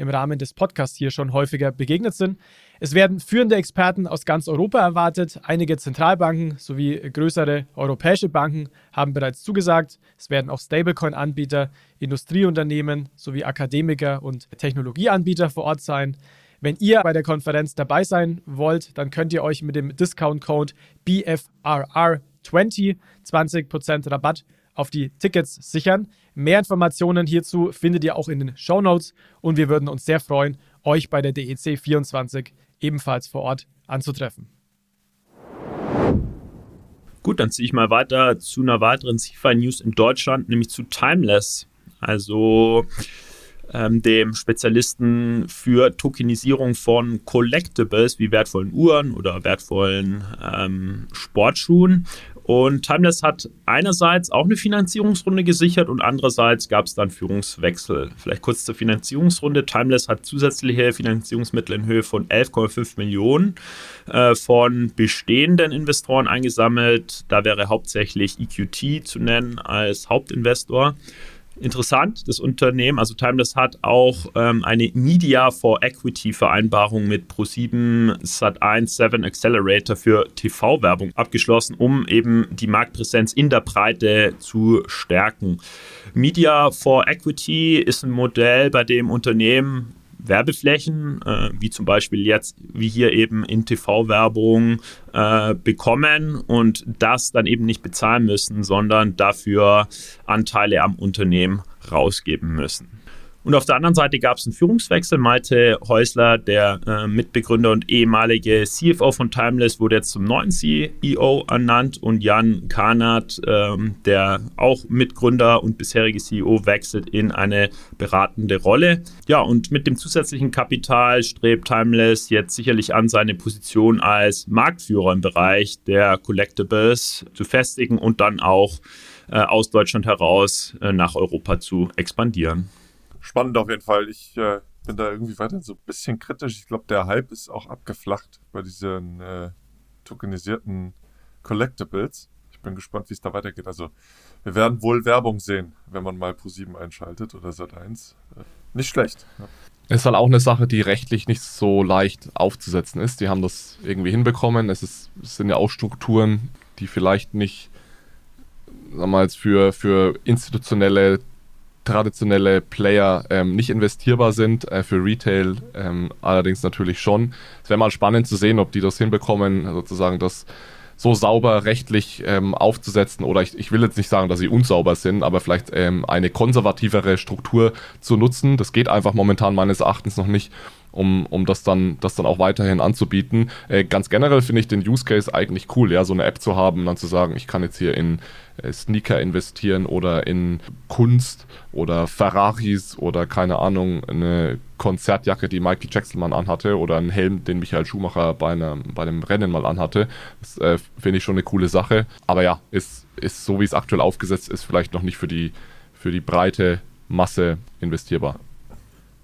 im Rahmen des Podcasts hier schon häufiger begegnet sind. Es werden führende Experten aus ganz Europa erwartet. Einige Zentralbanken sowie größere europäische Banken haben bereits zugesagt. Es werden auch Stablecoin-Anbieter, Industrieunternehmen sowie Akademiker und Technologieanbieter vor Ort sein. Wenn ihr bei der Konferenz dabei sein wollt, dann könnt ihr euch mit dem Discount-Code BFRR20 20% Rabatt auf die Tickets sichern. Mehr Informationen hierzu findet ihr auch in den Show Notes und wir würden uns sehr freuen, euch bei der DEC 24 ebenfalls vor Ort anzutreffen. Gut, dann ziehe ich mal weiter zu einer weiteren CFI-News in Deutschland, nämlich zu Timeless. Also ähm, dem Spezialisten für Tokenisierung von Collectibles wie wertvollen Uhren oder wertvollen ähm, Sportschuhen. Und Timeless hat einerseits auch eine Finanzierungsrunde gesichert und andererseits gab es dann Führungswechsel. Vielleicht kurz zur Finanzierungsrunde. Timeless hat zusätzliche Finanzierungsmittel in Höhe von 11,5 Millionen äh, von bestehenden Investoren eingesammelt. Da wäre hauptsächlich EQT zu nennen als Hauptinvestor interessant. Das Unternehmen, also Timeless, hat auch ähm, eine Media for Equity Vereinbarung mit Pro7 Sat1 7 Accelerator für TV-Werbung abgeschlossen, um eben die Marktpräsenz in der Breite zu stärken. Media for Equity ist ein Modell, bei dem Unternehmen Werbeflächen, äh, wie zum Beispiel jetzt, wie hier eben in TV-Werbung, äh, bekommen und das dann eben nicht bezahlen müssen, sondern dafür Anteile am Unternehmen rausgeben müssen. Und auf der anderen Seite gab es einen Führungswechsel. Malte Häusler, der äh, Mitbegründer und ehemalige CFO von Timeless, wurde jetzt zum neuen CEO ernannt und Jan Karnat, ähm, der auch Mitgründer und bisherige CEO, wechselt in eine beratende Rolle. Ja, und mit dem zusätzlichen Kapital strebt Timeless jetzt sicherlich an, seine Position als Marktführer im Bereich der Collectibles zu festigen und dann auch äh, aus Deutschland heraus äh, nach Europa zu expandieren spannend auf jeden Fall. Ich äh, bin da irgendwie weiter so ein bisschen kritisch. Ich glaube, der Hype ist auch abgeflacht bei diesen äh, tokenisierten Collectibles. Ich bin gespannt, wie es da weitergeht. Also, wir werden wohl Werbung sehen, wenn man mal Pro7 einschaltet oder Sat1. Äh, nicht schlecht. Ja. Ist halt auch eine Sache, die rechtlich nicht so leicht aufzusetzen ist. Die haben das irgendwie hinbekommen. Es, ist, es sind ja auch Strukturen, die vielleicht nicht, sagen wir mal, für, für institutionelle traditionelle Player ähm, nicht investierbar sind, äh, für Retail ähm, allerdings natürlich schon. Es wäre mal spannend zu sehen, ob die das hinbekommen, sozusagen das so sauber rechtlich ähm, aufzusetzen oder ich, ich will jetzt nicht sagen, dass sie unsauber sind, aber vielleicht ähm, eine konservativere Struktur zu nutzen. Das geht einfach momentan meines Erachtens noch nicht um, um das, dann, das dann auch weiterhin anzubieten. Äh, ganz generell finde ich den Use Case eigentlich cool, ja, so eine App zu haben und dann zu sagen, ich kann jetzt hier in äh, Sneaker investieren oder in Kunst oder Ferraris oder keine Ahnung, eine Konzertjacke, die Michael Jackson mal anhatte oder einen Helm, den Michael Schumacher bei, einem, bei einem Rennen mal anhatte. Das äh, finde ich schon eine coole Sache. Aber ja, ist, ist so wie es aktuell aufgesetzt ist, vielleicht noch nicht für die, für die breite Masse investierbar.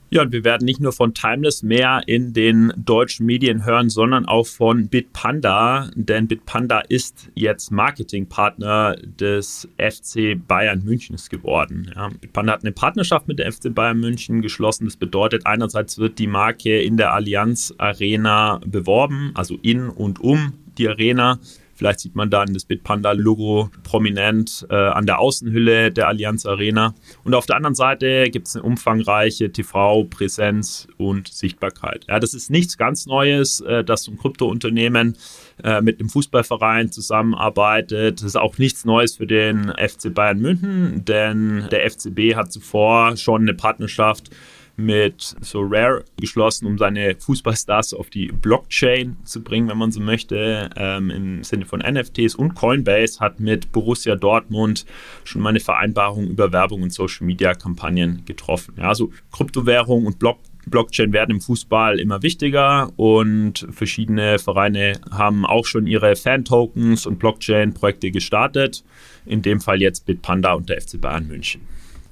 Ja, und wir werden nicht nur von Timeless mehr in den deutschen Medien hören, sondern auch von Bitpanda, denn Bitpanda ist jetzt Marketingpartner des FC Bayern Münchens geworden. Ja, Bitpanda hat eine Partnerschaft mit der FC Bayern München geschlossen. Das bedeutet, einerseits wird die Marke in der Allianz Arena beworben, also in und um die Arena. Vielleicht sieht man dann das Bitpanda-Logo prominent äh, an der Außenhülle der Allianz Arena. Und auf der anderen Seite gibt es eine umfangreiche TV-Präsenz und Sichtbarkeit. Ja, das ist nichts ganz Neues, äh, dass so ein Kryptounternehmen äh, mit dem Fußballverein zusammenarbeitet. Das ist auch nichts Neues für den FC Bayern München, denn der FCB hat zuvor schon eine Partnerschaft mit so Rare geschlossen, um seine Fußballstars auf die Blockchain zu bringen, wenn man so möchte, ähm, im Sinne von NFTs. Und Coinbase hat mit Borussia Dortmund schon mal eine Vereinbarung über Werbung und Social-Media-Kampagnen getroffen. Ja, also Kryptowährung und Block Blockchain werden im Fußball immer wichtiger und verschiedene Vereine haben auch schon ihre Fan-Tokens und Blockchain-Projekte gestartet. In dem Fall jetzt Bitpanda und der FC Bayern München.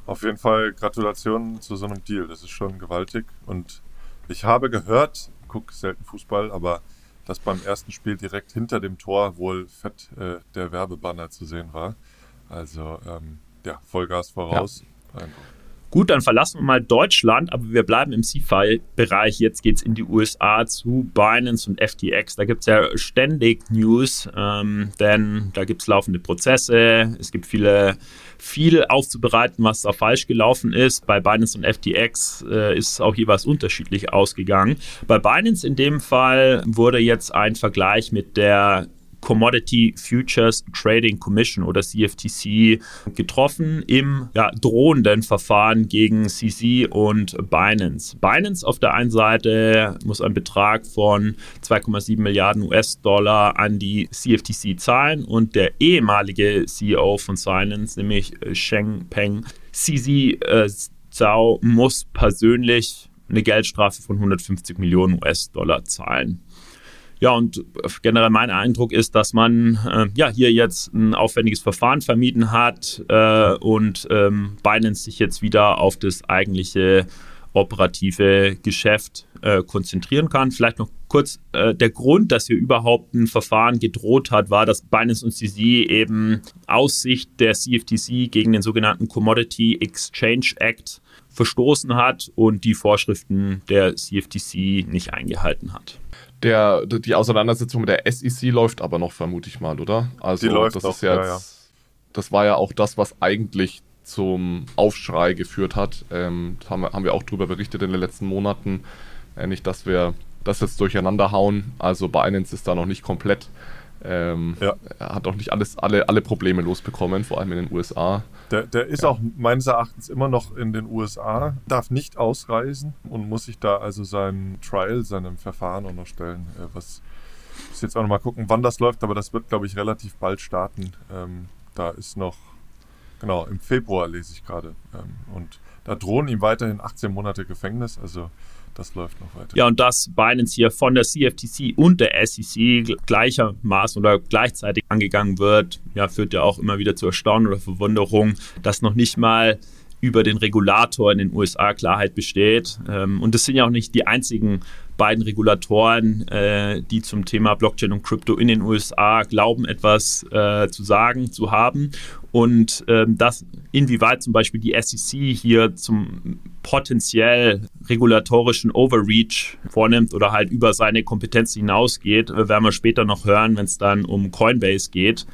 Auf jeden Fall Gratulation zu so einem Deal. Das ist schon gewaltig. Und ich habe gehört, gucke selten Fußball, aber dass beim ersten Spiel direkt hinter dem Tor wohl fett äh, der Werbebanner zu sehen war. Also ähm, ja, Vollgas voraus. Ja. Gut, dann verlassen wir mal Deutschland, aber wir bleiben im CFI-Bereich. Jetzt geht es in die USA zu Binance und FTX. Da gibt es ja ständig News, ähm, denn da gibt es laufende Prozesse. Es gibt viele, viel aufzubereiten, was da falsch gelaufen ist. Bei Binance und FTX äh, ist auch jeweils unterschiedlich ausgegangen. Bei Binance in dem Fall wurde jetzt ein Vergleich mit der Commodity Futures Trading Commission oder CFTC getroffen im ja, drohenden Verfahren gegen CC und Binance. Binance auf der einen Seite muss einen Betrag von 2,7 Milliarden US-Dollar an die CFTC zahlen und der ehemalige CEO von Silence, nämlich Sheng Peng, CZ äh, Zhao, muss persönlich eine Geldstrafe von 150 Millionen US-Dollar zahlen. Ja, und generell mein Eindruck ist, dass man äh, ja hier jetzt ein aufwendiges Verfahren vermieden hat äh, und ähm, Binance sich jetzt wieder auf das eigentliche operative Geschäft äh, konzentrieren kann. Vielleicht noch kurz, äh, der Grund, dass hier überhaupt ein Verfahren gedroht hat, war, dass Binance und CZ eben aus Sicht der CFTC gegen den sogenannten Commodity Exchange Act verstoßen hat und die Vorschriften der CFTC nicht eingehalten hat. Der, die Auseinandersetzung mit der SEC läuft aber noch, vermute ich mal, oder? Also die läuft das auch, ist jetzt, ja, ja. das war ja auch das, was eigentlich zum Aufschrei geführt hat. Ähm, haben, wir, haben wir auch darüber berichtet in den letzten Monaten. Äh, nicht, dass wir das jetzt durcheinander hauen. Also Binance ist da noch nicht komplett. Ähm, ja. Er hat auch nicht alles, alle, alle Probleme losbekommen, vor allem in den USA. Der, der ist ja. auch meines Erachtens immer noch in den USA, darf nicht ausreisen und muss sich da also sein Trial, seinem Verfahren auch noch stellen. Äh, was muss jetzt auch noch mal gucken, wann das läuft, aber das wird, glaube ich, relativ bald starten. Ähm, da ist noch, genau, im Februar lese ich gerade. Ähm, und da drohen ihm weiterhin 18 Monate Gefängnis. Also das läuft noch weiter. Ja, und dass Binance hier von der CFTC und der SEC gleichermaßen oder gleichzeitig angegangen wird, ja, führt ja auch immer wieder zu Erstaunen oder Verwunderung, dass noch nicht mal über den Regulator in den USA Klarheit besteht. Ähm, und das sind ja auch nicht die einzigen beiden Regulatoren, äh, die zum Thema Blockchain und Krypto in den USA glauben, etwas äh, zu sagen, zu haben. Und ähm, das, inwieweit zum Beispiel die SEC hier zum potenziell regulatorischen Overreach vornimmt oder halt über seine Kompetenz hinausgeht, äh, werden wir später noch hören, wenn es dann um Coinbase geht.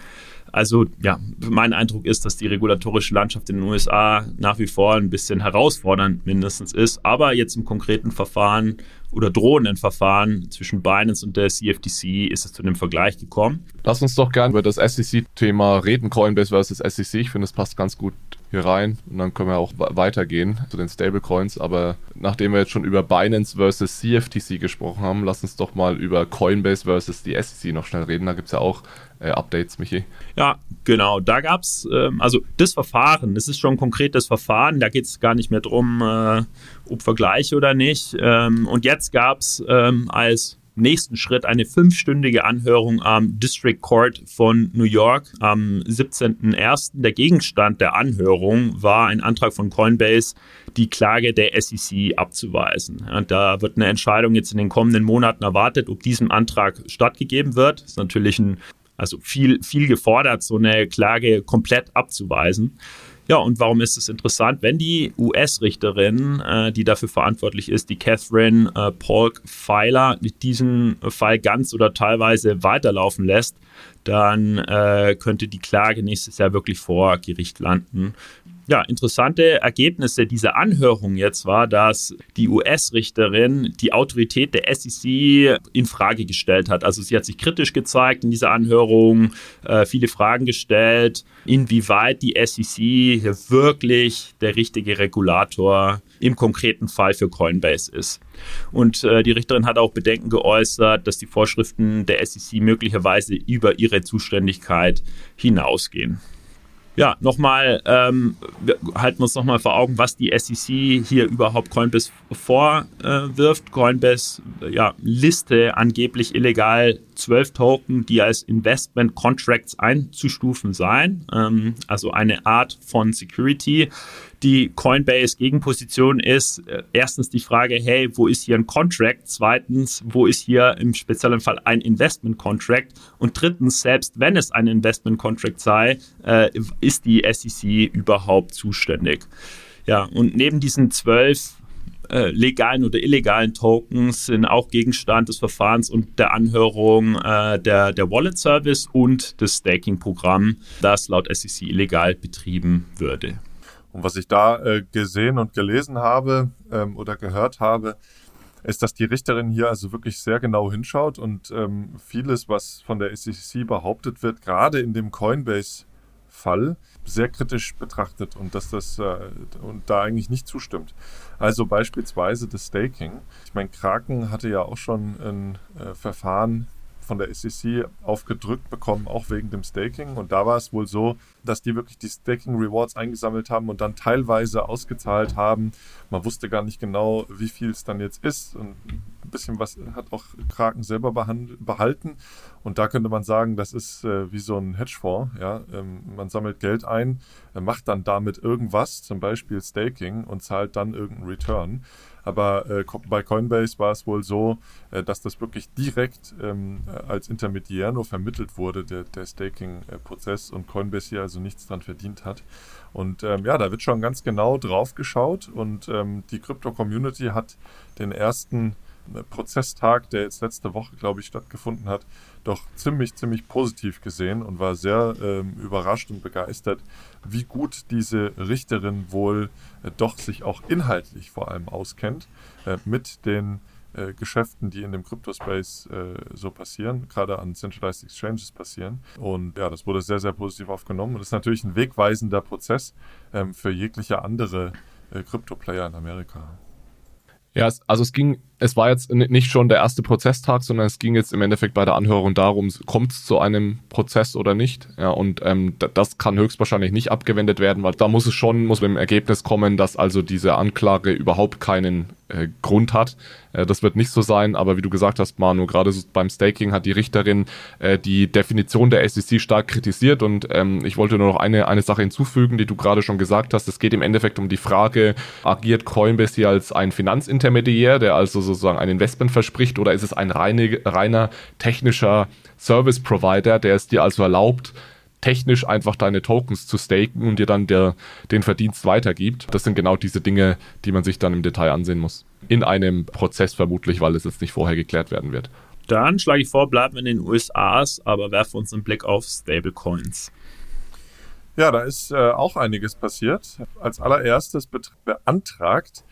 Also ja, mein Eindruck ist, dass die regulatorische Landschaft in den USA nach wie vor ein bisschen herausfordernd mindestens ist. Aber jetzt im konkreten Verfahren oder drohenden Verfahren zwischen Binance und der CFTC ist es zu einem Vergleich gekommen. Lass uns doch gerne über das SEC-Thema reden, Coinbase versus SEC. Ich finde, es passt ganz gut hier rein und dann können wir auch weitergehen zu den Stablecoins. Aber nachdem wir jetzt schon über Binance versus CFTC gesprochen haben, lass uns doch mal über Coinbase versus die SEC noch schnell reden. Da gibt es ja auch äh, Updates, Michi. Ja, genau. Da gab es, ähm, also das Verfahren, das ist schon ein konkretes Verfahren, da geht es gar nicht mehr drum, äh, ob Vergleiche oder nicht. Ähm, und jetzt gab es ähm, als nächsten Schritt eine fünfstündige Anhörung am District Court von New York am 17.01. Der Gegenstand der Anhörung war ein Antrag von Coinbase, die Klage der SEC abzuweisen. Und da wird eine Entscheidung jetzt in den kommenden Monaten erwartet, ob diesem Antrag stattgegeben wird. Das ist natürlich ein, also viel, viel gefordert, so eine Klage komplett abzuweisen. Ja, und warum ist es interessant? Wenn die US-Richterin, äh, die dafür verantwortlich ist, die Catherine äh, Polk Pfeiler, diesen Fall ganz oder teilweise weiterlaufen lässt, dann äh, könnte die Klage nächstes Jahr wirklich vor Gericht landen ja, interessante Ergebnisse dieser Anhörung jetzt war, dass die US-Richterin die Autorität der SEC in Frage gestellt hat. Also sie hat sich kritisch gezeigt in dieser Anhörung, äh, viele Fragen gestellt, inwieweit die SEC wirklich der richtige Regulator im konkreten Fall für Coinbase ist. Und äh, die Richterin hat auch Bedenken geäußert, dass die Vorschriften der SEC möglicherweise über ihre Zuständigkeit hinausgehen. Ja, nochmal, ähm, wir halten uns nochmal vor Augen, was die SEC hier überhaupt Coinbase vorwirft. Äh, Coinbase, ja, Liste angeblich illegal zwölf Token, die als Investment Contracts einzustufen seien. Ähm, also eine Art von Security, die Coinbase Gegenposition ist äh, erstens die Frage, hey, wo ist hier ein Contract? Zweitens, wo ist hier im speziellen Fall ein Investment Contract? Und drittens, selbst wenn es ein Investment Contract sei, äh, ist die SEC überhaupt zuständig? Ja, und neben diesen zwölf äh, legalen oder illegalen Tokens sind auch Gegenstand des Verfahrens und der Anhörung äh, der, der Wallet Service und des Staking-Programm, das laut SEC illegal betrieben würde. Und was ich da äh, gesehen und gelesen habe ähm, oder gehört habe, ist, dass die Richterin hier also wirklich sehr genau hinschaut und ähm, vieles, was von der SEC behauptet wird, gerade in dem Coinbase-Fall, sehr kritisch betrachtet und dass das äh, und da eigentlich nicht zustimmt. Also beispielsweise das Staking. Ich meine, Kraken hatte ja auch schon ein äh, Verfahren von der SEC aufgedrückt bekommen, auch wegen dem Staking. Und da war es wohl so, dass die wirklich die Staking Rewards eingesammelt haben und dann teilweise ausgezahlt haben. Man wusste gar nicht genau, wie viel es dann jetzt ist. Und ein bisschen was hat auch Kraken selber behalten. Und da könnte man sagen, das ist äh, wie so ein Hedgefonds. Ja? Ähm, man sammelt Geld ein, äh, macht dann damit irgendwas, zum Beispiel Staking, und zahlt dann irgendeinen Return. Aber äh, bei Coinbase war es wohl so, äh, dass das wirklich direkt ähm, als Intermediär nur vermittelt wurde, der, der Staking-Prozess und Coinbase hier also nichts dran verdient hat. Und ähm, ja, da wird schon ganz genau drauf geschaut und ähm, die Crypto-Community hat den ersten Prozesstag, der jetzt letzte Woche, glaube ich, stattgefunden hat, doch ziemlich, ziemlich positiv gesehen und war sehr ähm, überrascht und begeistert, wie gut diese Richterin wohl äh, doch sich auch inhaltlich vor allem auskennt äh, mit den äh, Geschäften, die in dem Crypto-Space äh, so passieren, gerade an Centralized Exchanges passieren. Und ja, das wurde sehr, sehr positiv aufgenommen und ist natürlich ein wegweisender Prozess ähm, für jegliche andere äh, Crypto-Player in Amerika. Ja, also es ging es war jetzt nicht schon der erste Prozesstag, sondern es ging jetzt im Endeffekt bei der Anhörung darum, kommt es zu einem Prozess oder nicht. Ja, und ähm, das kann höchstwahrscheinlich nicht abgewendet werden, weil da muss es schon, muss mit dem Ergebnis kommen, dass also diese Anklage überhaupt keinen äh, Grund hat. Äh, das wird nicht so sein, aber wie du gesagt hast, Manu, gerade so beim Staking hat die Richterin äh, die Definition der SEC stark kritisiert und ähm, ich wollte nur noch eine, eine Sache hinzufügen, die du gerade schon gesagt hast. Es geht im Endeffekt um die Frage, agiert Coinbase hier als ein Finanzintermediär, der also sozusagen ein Investment verspricht oder ist es ein reine, reiner technischer Service Provider, der es dir also erlaubt, technisch einfach deine Tokens zu staken und dir dann der, den Verdienst weitergibt. Das sind genau diese Dinge, die man sich dann im Detail ansehen muss. In einem Prozess vermutlich, weil es jetzt nicht vorher geklärt werden wird. Dann schlage ich vor, bleiben wir in den USAs, aber werfen uns einen Blick auf Stablecoins. Ja, da ist äh, auch einiges passiert. Als allererstes beantragt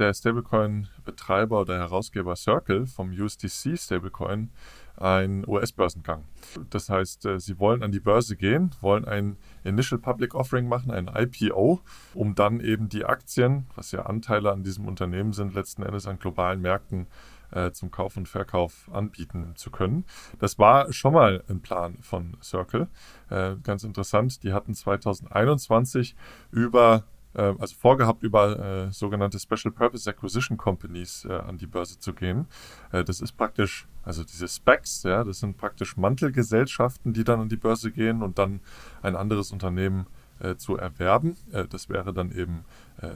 der Stablecoin-Betreiber oder Herausgeber Circle vom USDC Stablecoin ein US-Börsengang. Das heißt, äh, sie wollen an die Börse gehen, wollen ein Initial Public Offering machen, ein IPO, um dann eben die Aktien, was ja Anteile an diesem Unternehmen sind, letzten Endes an globalen Märkten äh, zum Kauf und Verkauf anbieten zu können. Das war schon mal ein Plan von Circle. Äh, ganz interessant, die hatten 2021 über äh, also vorgehabt, über äh, sogenannte Special Purpose Acquisition Companies äh, an die Börse zu gehen. Äh, das ist praktisch, also diese Specs, ja, das sind praktisch Mantelgesellschaften, die dann an die Börse gehen und dann ein anderes Unternehmen äh, zu erwerben. Äh, das wäre dann eben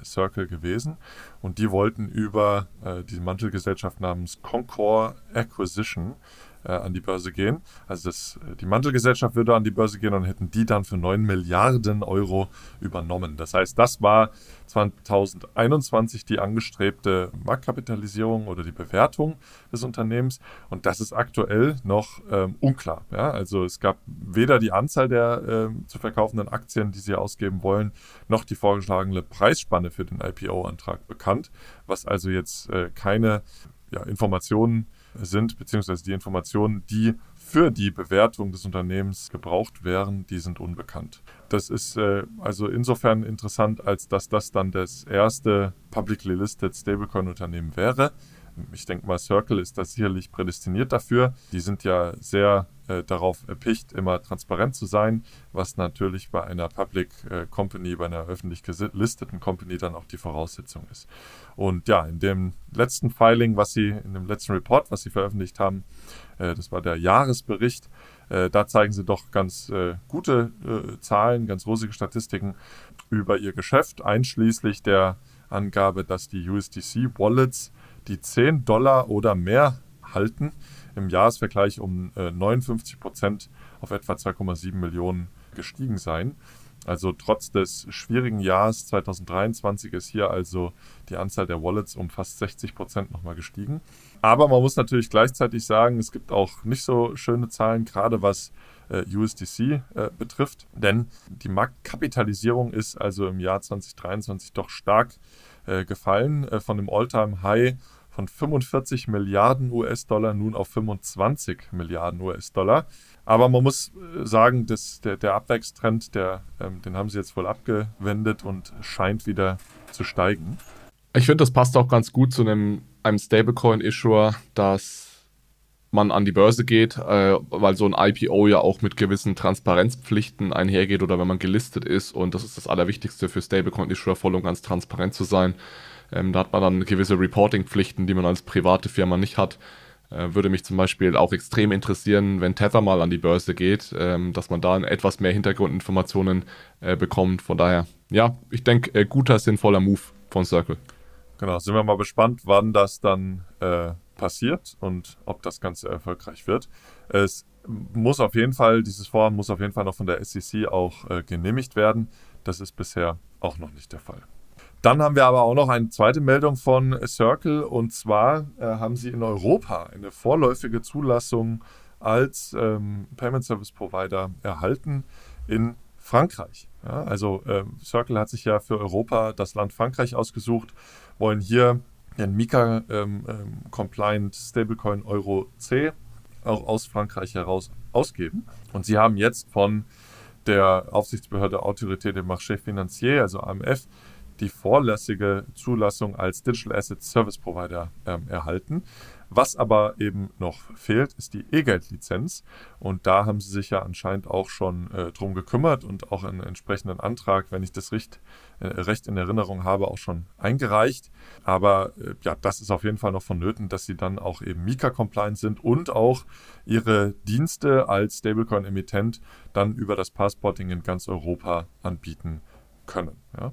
Circle gewesen. Und die wollten über die Mantelgesellschaft namens Concord Acquisition äh, an die Börse gehen. Also das, äh, die Mantelgesellschaft würde an die Börse gehen und hätten die dann für 9 Milliarden Euro übernommen. Das heißt, das war 2021 die angestrebte Marktkapitalisierung oder die Bewertung des Unternehmens und das ist aktuell noch ähm, unklar. Ja? Also es gab weder die Anzahl der ähm, zu verkaufenden Aktien, die sie ausgeben wollen, noch die vorgeschlagene Preisspanne für den IPO-Antrag bekannt, was also jetzt äh, keine ja, Informationen sind, beziehungsweise die Informationen, die für die Bewertung des Unternehmens gebraucht wären, die sind unbekannt. Das ist äh, also insofern interessant, als dass das dann das erste publicly listed Stablecoin-Unternehmen wäre. Ich denke mal, Circle ist da sicherlich prädestiniert dafür. Die sind ja sehr äh, darauf erpicht, immer transparent zu sein, was natürlich bei einer Public äh, Company, bei einer öffentlich gelisteten Company dann auch die Voraussetzung ist. Und ja, in dem letzten Filing, was sie, in dem letzten Report, was sie veröffentlicht haben, äh, das war der Jahresbericht, äh, da zeigen sie doch ganz äh, gute äh, Zahlen, ganz rosige Statistiken über ihr Geschäft, einschließlich der Angabe, dass die USDC-Wallets die 10 Dollar oder mehr halten, im Jahresvergleich um äh, 59 Prozent auf etwa 2,7 Millionen gestiegen seien. Also trotz des schwierigen Jahres 2023 ist hier also die Anzahl der Wallets um fast 60 Prozent nochmal gestiegen. Aber man muss natürlich gleichzeitig sagen, es gibt auch nicht so schöne Zahlen, gerade was äh, USDC äh, betrifft. Denn die Marktkapitalisierung ist also im Jahr 2023 doch stark äh, gefallen äh, von dem All-Time-High von 45 Milliarden US-Dollar nun auf 25 Milliarden US-Dollar. Aber man muss äh, sagen, dass der, der Abwärtstrend, der, ähm, den haben sie jetzt wohl abgewendet und scheint wieder zu steigen. Ich finde, das passt auch ganz gut zu einem, einem Stablecoin-Issuer, dass man an die Börse geht, äh, weil so ein IPO ja auch mit gewissen Transparenzpflichten einhergeht oder wenn man gelistet ist und das ist das Allerwichtigste für Stablecoin-Issuer, voll und ganz transparent zu sein. Ähm, da hat man dann gewisse Reporting-Pflichten, die man als private Firma nicht hat. Äh, würde mich zum Beispiel auch extrem interessieren, wenn Tether mal an die Börse geht, ähm, dass man da etwas mehr Hintergrundinformationen äh, bekommt. Von daher, ja, ich denke, äh, guter, sinnvoller Move von Circle. Genau, sind wir mal gespannt, wann das dann äh, passiert und ob das Ganze erfolgreich wird. Es muss auf jeden Fall, dieses Vorhaben muss auf jeden Fall noch von der SEC auch äh, genehmigt werden. Das ist bisher auch noch nicht der Fall. Dann haben wir aber auch noch eine zweite Meldung von Circle und zwar äh, haben sie in Europa eine vorläufige Zulassung als ähm, Payment Service Provider erhalten in Frankreich. Ja, also ähm, Circle hat sich ja für Europa das Land Frankreich ausgesucht, wollen hier den Mika-Compliant ähm, ähm, Stablecoin Euro C auch aus Frankreich heraus ausgeben. Und sie haben jetzt von der Aufsichtsbehörde Autorité des Marchés Financiers, also AMF, die vorlässige Zulassung als Digital Asset Service Provider ähm, erhalten. Was aber eben noch fehlt, ist die E-Geld-Lizenz. Und da haben sie sich ja anscheinend auch schon äh, drum gekümmert und auch einen entsprechenden Antrag, wenn ich das recht, äh, recht in Erinnerung habe, auch schon eingereicht. Aber äh, ja, das ist auf jeden Fall noch vonnöten, dass sie dann auch eben Mika-compliant sind und auch ihre Dienste als Stablecoin-Emittent dann über das Passporting in ganz Europa anbieten können. Ja.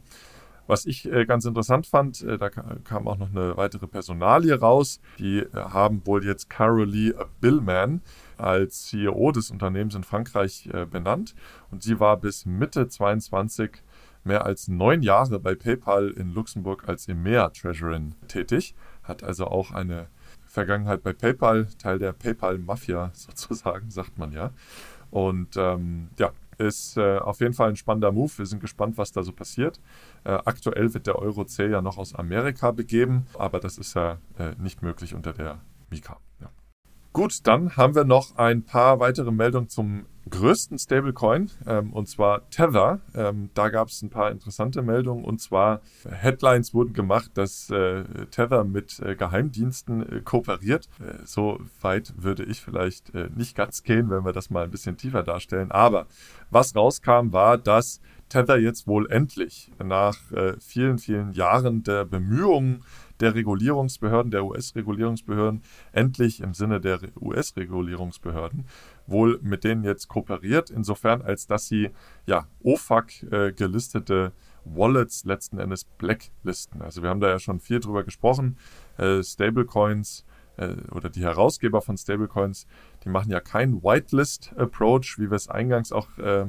Was ich äh, ganz interessant fand, äh, da kam auch noch eine weitere Personalie raus. Die äh, haben wohl jetzt Carolee Billman als CEO des Unternehmens in Frankreich benannt. Und sie war bis Mitte 22 mehr als neun Jahre bei PayPal in Luxemburg als EMEA Treasurin tätig. Hat also auch eine Vergangenheit bei PayPal, Teil der PayPal-Mafia sozusagen, sagt man ja. Und ähm, ja, ist äh, auf jeden Fall ein spannender Move. Wir sind gespannt, was da so passiert. Äh, aktuell wird der Euro C ja noch aus Amerika begeben, aber das ist ja äh, nicht möglich unter der Mika. Gut, dann haben wir noch ein paar weitere Meldungen zum größten Stablecoin, ähm, und zwar Tether. Ähm, da gab es ein paar interessante Meldungen, und zwar Headlines wurden gemacht, dass äh, Tether mit äh, Geheimdiensten äh, kooperiert. Äh, so weit würde ich vielleicht äh, nicht ganz gehen, wenn wir das mal ein bisschen tiefer darstellen. Aber was rauskam, war, dass Tether jetzt wohl endlich nach äh, vielen, vielen Jahren der Bemühungen der Regulierungsbehörden, der US-Regulierungsbehörden, endlich im Sinne der US-Regulierungsbehörden, wohl mit denen jetzt kooperiert, insofern als dass sie ja OFAC äh, gelistete Wallets letzten Endes blacklisten. Also wir haben da ja schon viel drüber gesprochen. Äh, Stablecoins äh, oder die Herausgeber von Stablecoins, die machen ja keinen Whitelist-Approach, wie wir es eingangs auch äh,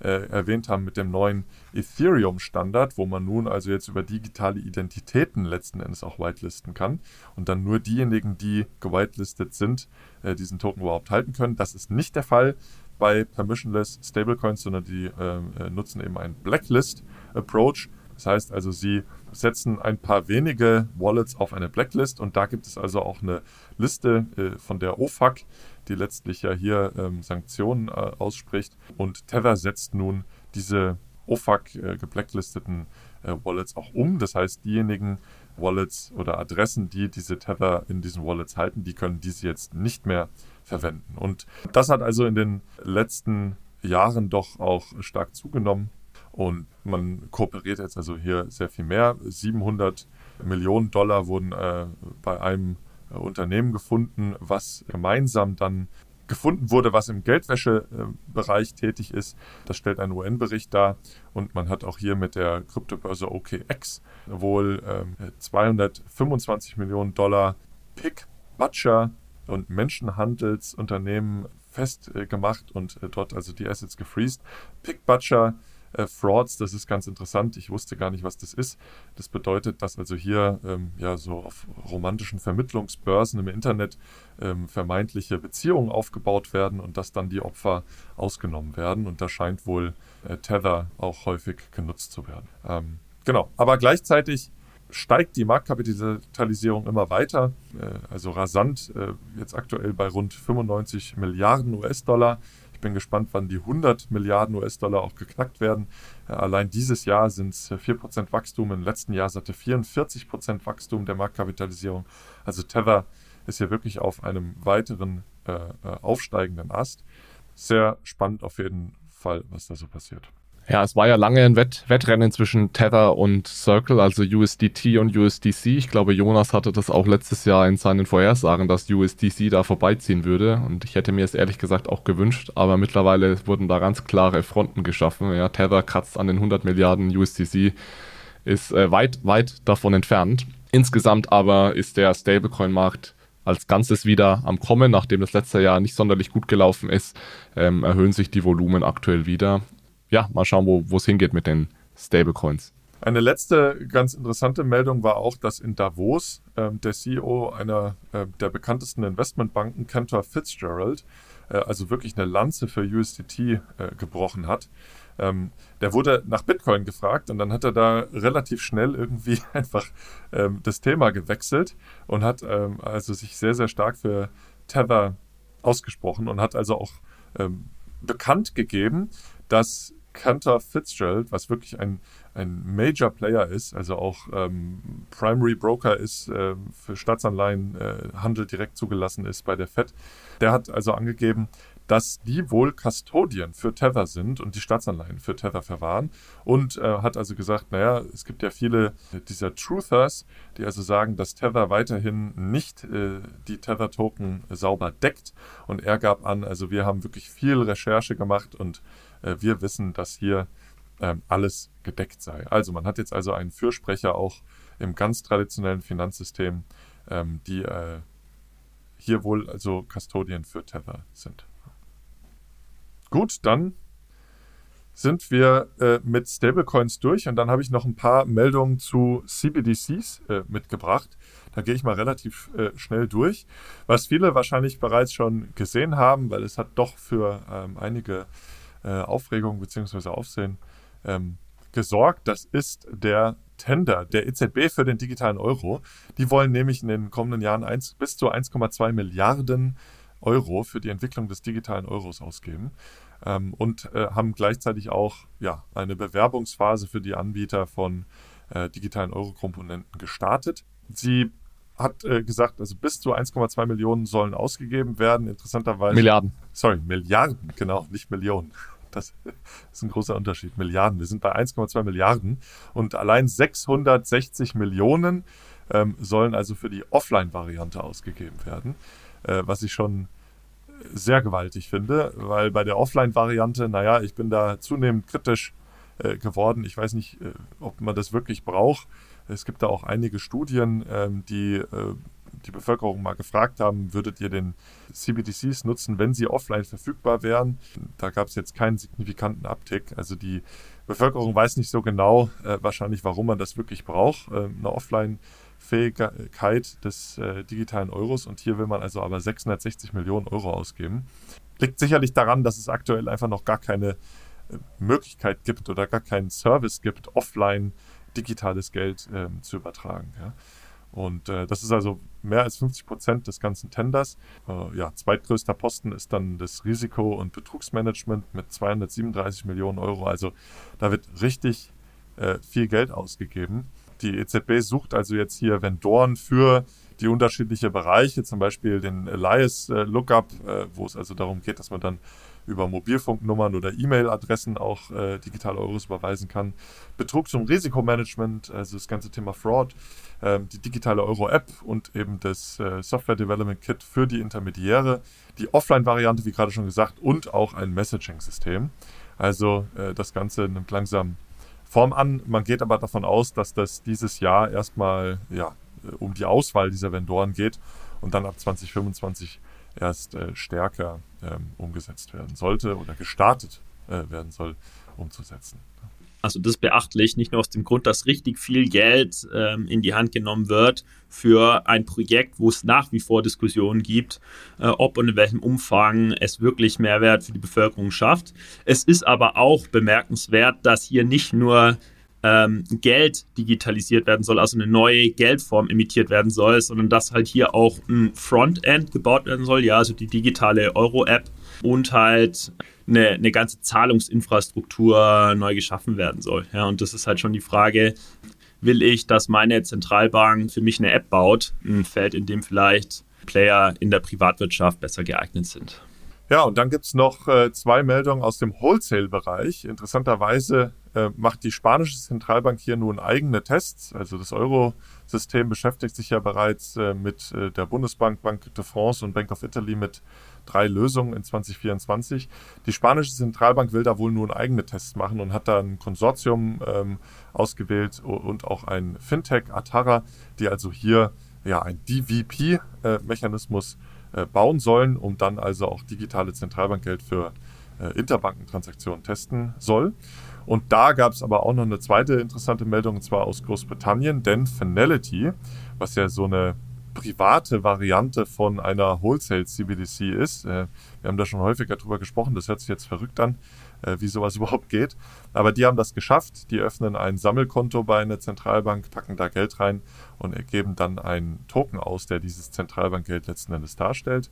äh, erwähnt haben mit dem neuen Ethereum-Standard, wo man nun also jetzt über digitale Identitäten letzten Endes auch whitelisten kann und dann nur diejenigen, die gewhitelistet sind, äh, diesen Token überhaupt halten können. Das ist nicht der Fall bei permissionless Stablecoins, sondern die ähm, äh, nutzen eben einen Blacklist-Approach. Das heißt also, sie setzen ein paar wenige Wallets auf eine Blacklist und da gibt es also auch eine Liste äh, von der OFAC, die letztlich ja hier ähm, Sanktionen äh, ausspricht. Und Tether setzt nun diese OFAC äh, gebblacklisteten äh, Wallets auch um. Das heißt, diejenigen Wallets oder Adressen, die diese Tether in diesen Wallets halten, die können diese jetzt nicht mehr verwenden. Und das hat also in den letzten Jahren doch auch stark zugenommen. Und man kooperiert jetzt also hier sehr viel mehr. 700 Millionen Dollar wurden äh, bei einem äh, Unternehmen gefunden, was gemeinsam dann gefunden wurde, was im Geldwäschebereich tätig ist. Das stellt ein UN-Bericht dar. Und man hat auch hier mit der Kryptobörse OKX wohl äh, 225 Millionen Dollar Pick, Butcher und Menschenhandelsunternehmen festgemacht und äh, dort also die Assets gefreezed. Pick Butcher äh, Frauds. Das ist ganz interessant. Ich wusste gar nicht, was das ist. Das bedeutet, dass also hier ähm, ja so auf romantischen Vermittlungsbörsen im Internet ähm, vermeintliche Beziehungen aufgebaut werden und dass dann die Opfer ausgenommen werden. Und da scheint wohl äh, Tether auch häufig genutzt zu werden. Ähm, genau. Aber gleichzeitig steigt die Marktkapitalisierung immer weiter, äh, also rasant, äh, jetzt aktuell bei rund 95 Milliarden US-Dollar. Ich bin gespannt, wann die 100 Milliarden US-Dollar auch geknackt werden. Äh, allein dieses Jahr sind es 4% Wachstum. Im letzten Jahr hatte 44% Wachstum der Marktkapitalisierung. Also Tether ist hier wirklich auf einem weiteren äh, äh aufsteigenden Ast. Sehr spannend auf jeden Fall, was da so passiert. Ja, es war ja lange ein Wett Wettrennen zwischen Tether und Circle, also USDT und USDC. Ich glaube, Jonas hatte das auch letztes Jahr in seinen Vorhersagen, dass USDC da vorbeiziehen würde. Und ich hätte mir es ehrlich gesagt auch gewünscht, aber mittlerweile wurden da ganz klare Fronten geschaffen. Ja, Tether kratzt an den 100 Milliarden, USDC ist äh, weit, weit davon entfernt. Insgesamt aber ist der Stablecoin-Markt als Ganzes wieder am Kommen, nachdem das letzte Jahr nicht sonderlich gut gelaufen ist, ähm, erhöhen sich die Volumen aktuell wieder ja, mal schauen, wo es hingeht mit den Stablecoins. Eine letzte ganz interessante Meldung war auch, dass in Davos ähm, der CEO einer äh, der bekanntesten Investmentbanken, Cantor Fitzgerald, äh, also wirklich eine Lanze für USDT äh, gebrochen hat. Ähm, der wurde nach Bitcoin gefragt und dann hat er da relativ schnell irgendwie einfach ähm, das Thema gewechselt und hat ähm, also sich sehr, sehr stark für Tether ausgesprochen und hat also auch ähm, bekannt gegeben, dass Cantor Fitzgerald, was wirklich ein, ein Major Player ist, also auch ähm, Primary Broker ist, äh, für Staatsanleihen äh, Handel direkt zugelassen ist bei der Fed, der hat also angegeben, dass die wohl Custodien für Tether sind und die Staatsanleihen für Tether verwahren und äh, hat also gesagt, naja, es gibt ja viele dieser Truthers, die also sagen, dass Tether weiterhin nicht äh, die Tether-Token sauber deckt. Und er gab an, also wir haben wirklich viel Recherche gemacht und äh, wir wissen, dass hier ähm, alles gedeckt sei. Also man hat jetzt also einen Fürsprecher auch im ganz traditionellen Finanzsystem, ähm, die äh, hier wohl also Custodien für Tether sind. Gut, dann sind wir äh, mit Stablecoins durch und dann habe ich noch ein paar Meldungen zu CBDCs äh, mitgebracht. Da gehe ich mal relativ äh, schnell durch. Was viele wahrscheinlich bereits schon gesehen haben, weil es hat doch für ähm, einige äh, Aufregung bzw. Aufsehen ähm, gesorgt. Das ist der Tender der EZB für den digitalen Euro. Die wollen nämlich in den kommenden Jahren 1, bis zu 1,2 Milliarden Euro für die Entwicklung des digitalen Euros ausgeben ähm, und äh, haben gleichzeitig auch ja, eine Bewerbungsphase für die Anbieter von äh, digitalen Euro-Komponenten gestartet. Sie hat äh, gesagt, also bis zu 1,2 Millionen sollen ausgegeben werden. Interessanterweise. Milliarden. Sorry, Milliarden, genau, nicht Millionen. Das ist ein großer Unterschied. Milliarden. Wir sind bei 1,2 Milliarden und allein 660 Millionen ähm, sollen also für die Offline-Variante ausgegeben werden, äh, was ich schon sehr gewaltig finde, weil bei der Offline-Variante, naja, ich bin da zunehmend kritisch äh, geworden. Ich weiß nicht, äh, ob man das wirklich braucht. Es gibt da auch einige Studien, ähm, die äh, die Bevölkerung mal gefragt haben, würdet ihr den CBDCs nutzen, wenn sie offline verfügbar wären? Da gab es jetzt keinen signifikanten Uptick. Also die Bevölkerung weiß nicht so genau äh, wahrscheinlich, warum man das wirklich braucht, äh, eine Offline-Fähigkeit des äh, digitalen Euros. Und hier will man also aber 660 Millionen Euro ausgeben. Liegt sicherlich daran, dass es aktuell einfach noch gar keine äh, Möglichkeit gibt oder gar keinen Service gibt, offline digitales Geld ähm, zu übertragen. Ja. Und äh, das ist also mehr als 50 Prozent des ganzen Tenders. Äh, ja, zweitgrößter Posten ist dann das Risiko- und Betrugsmanagement mit 237 Millionen Euro. Also da wird richtig äh, viel Geld ausgegeben. Die EZB sucht also jetzt hier Vendoren für die unterschiedlichen Bereiche, zum Beispiel den Elias äh, Lookup, äh, wo es also darum geht, dass man dann über Mobilfunknummern oder E-Mail-Adressen auch äh, digitale Euros überweisen kann. Betrug zum Risikomanagement, also das ganze Thema Fraud, äh, die digitale Euro-App und eben das äh, Software Development Kit für die Intermediäre, die Offline-Variante, wie gerade schon gesagt, und auch ein Messaging-System. Also äh, das Ganze nimmt langsam Form an. Man geht aber davon aus, dass das dieses Jahr erstmal ja, äh, um die Auswahl dieser Vendoren geht und dann ab 2025 erst äh, stärker ähm, umgesetzt werden sollte oder gestartet äh, werden soll, umzusetzen. Also das ist beachtlich, nicht nur aus dem Grund, dass richtig viel Geld ähm, in die Hand genommen wird für ein Projekt, wo es nach wie vor Diskussionen gibt, äh, ob und in welchem Umfang es wirklich Mehrwert für die Bevölkerung schafft. Es ist aber auch bemerkenswert, dass hier nicht nur ähm, Geld digitalisiert werden soll, also eine neue Geldform emittiert werden soll, sondern dass halt hier auch ein Frontend gebaut werden soll, ja, also die digitale Euro-App und halt eine, eine ganze Zahlungsinfrastruktur neu geschaffen werden soll. Ja, und das ist halt schon die Frage, will ich, dass meine Zentralbank für mich eine App baut, ein Feld, in dem vielleicht Player in der Privatwirtschaft besser geeignet sind. Ja, und dann gibt's noch äh, zwei Meldungen aus dem Wholesale-Bereich. Interessanterweise äh, macht die spanische Zentralbank hier nun eigene Tests. Also das Euro-System beschäftigt sich ja bereits äh, mit äh, der Bundesbank, Bank de France und Bank of Italy mit drei Lösungen in 2024. Die spanische Zentralbank will da wohl nun eigene Tests machen und hat da ein Konsortium ähm, ausgewählt und auch ein Fintech, Atara, die also hier ja ein DVP-Mechanismus äh, äh, bauen sollen, um dann also auch digitale Zentralbankgeld für Interbankentransaktionen testen soll. Und da gab es aber auch noch eine zweite interessante Meldung, und zwar aus Großbritannien, denn Finality, was ja so eine private Variante von einer Wholesale CBDC ist. Äh, wir haben da schon häufiger drüber gesprochen, das hört sich jetzt verrückt an, äh, wie sowas überhaupt geht. Aber die haben das geschafft. Die öffnen ein Sammelkonto bei einer Zentralbank, packen da Geld rein und ergeben dann einen Token aus, der dieses Zentralbankgeld letzten Endes darstellt.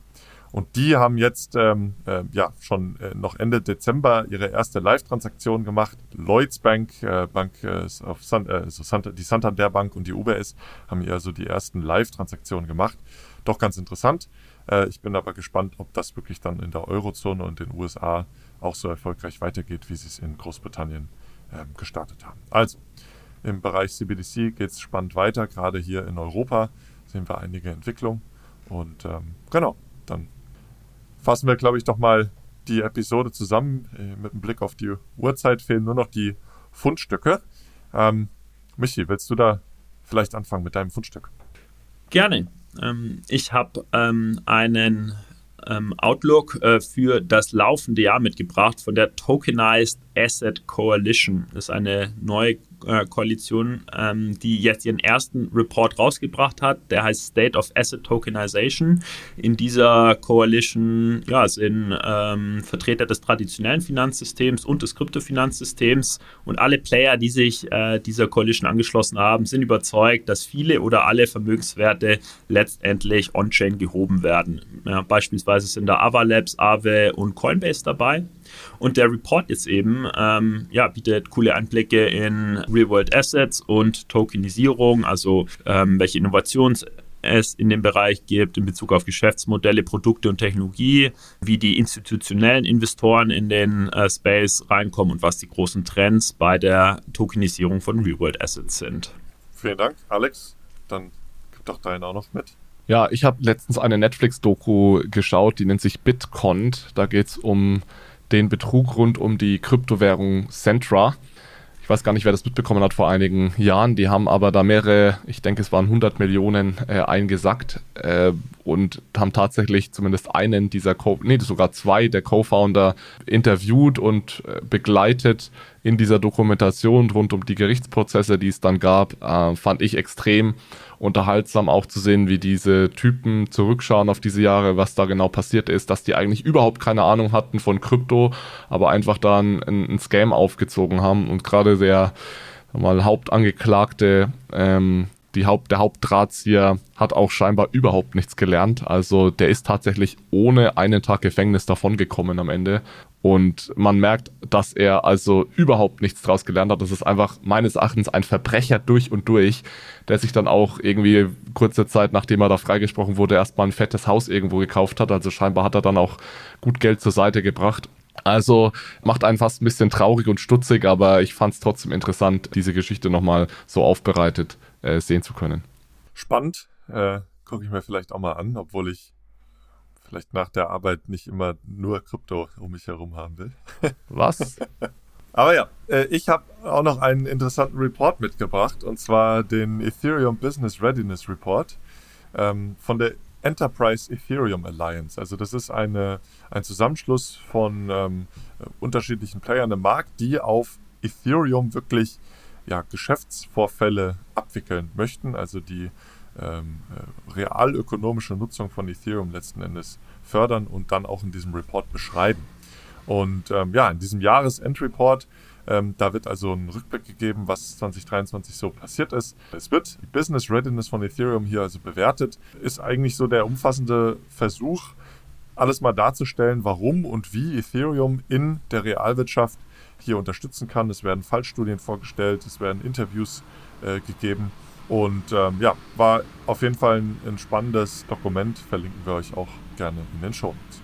Und die haben jetzt ähm, äh, ja schon äh, noch Ende Dezember ihre erste Live-Transaktion gemacht. Lloyds Bank, äh, Bank äh, auf San, äh, so Santa, die Santander Bank und die UBS haben hier also die ersten Live-Transaktionen gemacht. Doch ganz interessant. Äh, ich bin aber gespannt, ob das wirklich dann in der Eurozone und den USA auch so erfolgreich weitergeht, wie sie es in Großbritannien ähm, gestartet haben. Also, im Bereich CBDC geht es spannend weiter. Gerade hier in Europa sehen wir einige Entwicklungen. Und ähm, genau, dann fassen wir, glaube ich, doch mal die Episode zusammen. Äh, mit einem Blick auf die Uhrzeit fehlen nur noch die Fundstücke. Ähm, Michi, willst du da vielleicht anfangen mit deinem Fundstück? Gerne. Ähm, ich habe ähm, einen ähm, Outlook äh, für das laufende Jahr mitgebracht von der Tokenized Asset Coalition. Das ist eine neue Koalition, ähm, die jetzt ihren ersten Report rausgebracht hat. Der heißt State of Asset Tokenization. In dieser Coalition ja, sind ähm, Vertreter des traditionellen Finanzsystems und des Kryptofinanzsystems und alle Player, die sich äh, dieser Coalition angeschlossen haben, sind überzeugt, dass viele oder alle Vermögenswerte letztendlich on-chain gehoben werden. Ja, beispielsweise sind da Avalabs, Aave und Coinbase dabei. Und der Report jetzt eben ähm, ja, bietet coole Einblicke in Real-World Assets und Tokenisierung, also ähm, welche Innovations es in dem Bereich gibt in Bezug auf Geschäftsmodelle, Produkte und Technologie, wie die institutionellen Investoren in den äh, Space reinkommen und was die großen Trends bei der Tokenisierung von Real-World Assets sind. Vielen Dank, Alex. Dann gib doch deinen auch noch mit. Ja, ich habe letztens eine Netflix-Doku geschaut, die nennt sich Bitcont. Da geht es um den Betrug rund um die Kryptowährung Centra. Ich weiß gar nicht, wer das mitbekommen hat vor einigen Jahren. Die haben aber da mehrere, ich denke, es waren 100 Millionen äh, eingesackt äh, und haben tatsächlich zumindest einen dieser, Co nee, sogar zwei der Co-Founder interviewt und äh, begleitet in dieser Dokumentation rund um die Gerichtsprozesse, die es dann gab. Äh, fand ich extrem unterhaltsam auch zu sehen, wie diese Typen zurückschauen auf diese Jahre, was da genau passiert ist, dass die eigentlich überhaupt keine Ahnung hatten von Krypto, aber einfach da einen, einen Scam aufgezogen haben und gerade der mal Hauptangeklagte ähm, die Haupt, der Hauptdrahtzieher hat auch scheinbar überhaupt nichts gelernt. Also der ist tatsächlich ohne einen Tag Gefängnis davongekommen am Ende. Und man merkt, dass er also überhaupt nichts draus gelernt hat. Das ist einfach meines Erachtens ein Verbrecher durch und durch, der sich dann auch irgendwie kurze Zeit, nachdem er da freigesprochen wurde, erstmal ein fettes Haus irgendwo gekauft hat. Also scheinbar hat er dann auch gut Geld zur Seite gebracht. Also macht einen fast ein bisschen traurig und stutzig, aber ich fand es trotzdem interessant, diese Geschichte nochmal so aufbereitet äh, sehen zu können. Spannend. Äh, Gucke ich mir vielleicht auch mal an, obwohl ich vielleicht nach der Arbeit nicht immer nur Krypto um mich herum haben will. Was? Aber ja, äh, ich habe auch noch einen interessanten Report mitgebracht, und zwar den Ethereum Business Readiness Report ähm, von der Enterprise Ethereum Alliance. Also das ist eine, ein Zusammenschluss von ähm, unterschiedlichen Playern im Markt, die auf Ethereum wirklich ja, Geschäftsvorfälle abwickeln möchten, also die ähm, äh, realökonomische Nutzung von Ethereum letzten Endes fördern und dann auch in diesem Report beschreiben. Und ähm, ja, in diesem Jahresendreport, ähm, da wird also ein Rückblick gegeben, was 2023 so passiert ist. Es wird die Business Readiness von Ethereum hier also bewertet. Ist eigentlich so der umfassende Versuch, alles mal darzustellen, warum und wie Ethereum in der Realwirtschaft hier unterstützen kann. Es werden Fallstudien vorgestellt, es werden Interviews äh, gegeben. Und ähm, ja, war auf jeden Fall ein, ein spannendes Dokument. Verlinken wir euch auch gerne in den Show Notes.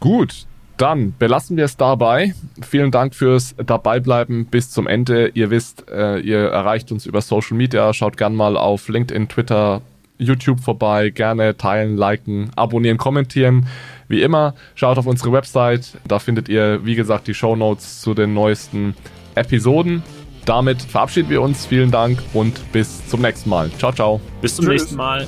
Gut, dann belassen wir es dabei. Vielen Dank fürs Dabeibleiben bis zum Ende. Ihr wisst, äh, ihr erreicht uns über Social Media. Schaut gerne mal auf LinkedIn, Twitter, YouTube vorbei. Gerne teilen, liken, abonnieren, kommentieren. Wie immer, schaut auf unsere Website. Da findet ihr, wie gesagt, die Show Notes zu den neuesten Episoden. Damit verabschieden wir uns. Vielen Dank und bis zum nächsten Mal. Ciao, ciao. Bis zum Tschüss. nächsten Mal.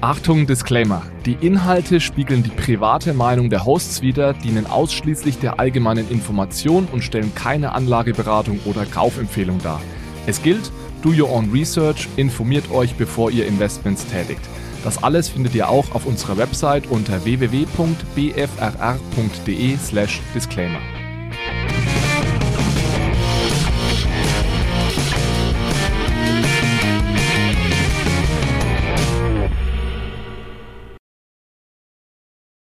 Achtung, Disclaimer. Die Inhalte spiegeln die private Meinung der Hosts wider, dienen ausschließlich der allgemeinen Information und stellen keine Anlageberatung oder Kaufempfehlung dar. Es gilt, do your own research, informiert euch, bevor ihr Investments tätigt. Das alles findet ihr auch auf unserer Website unter www.bfrr.de/disclaimer.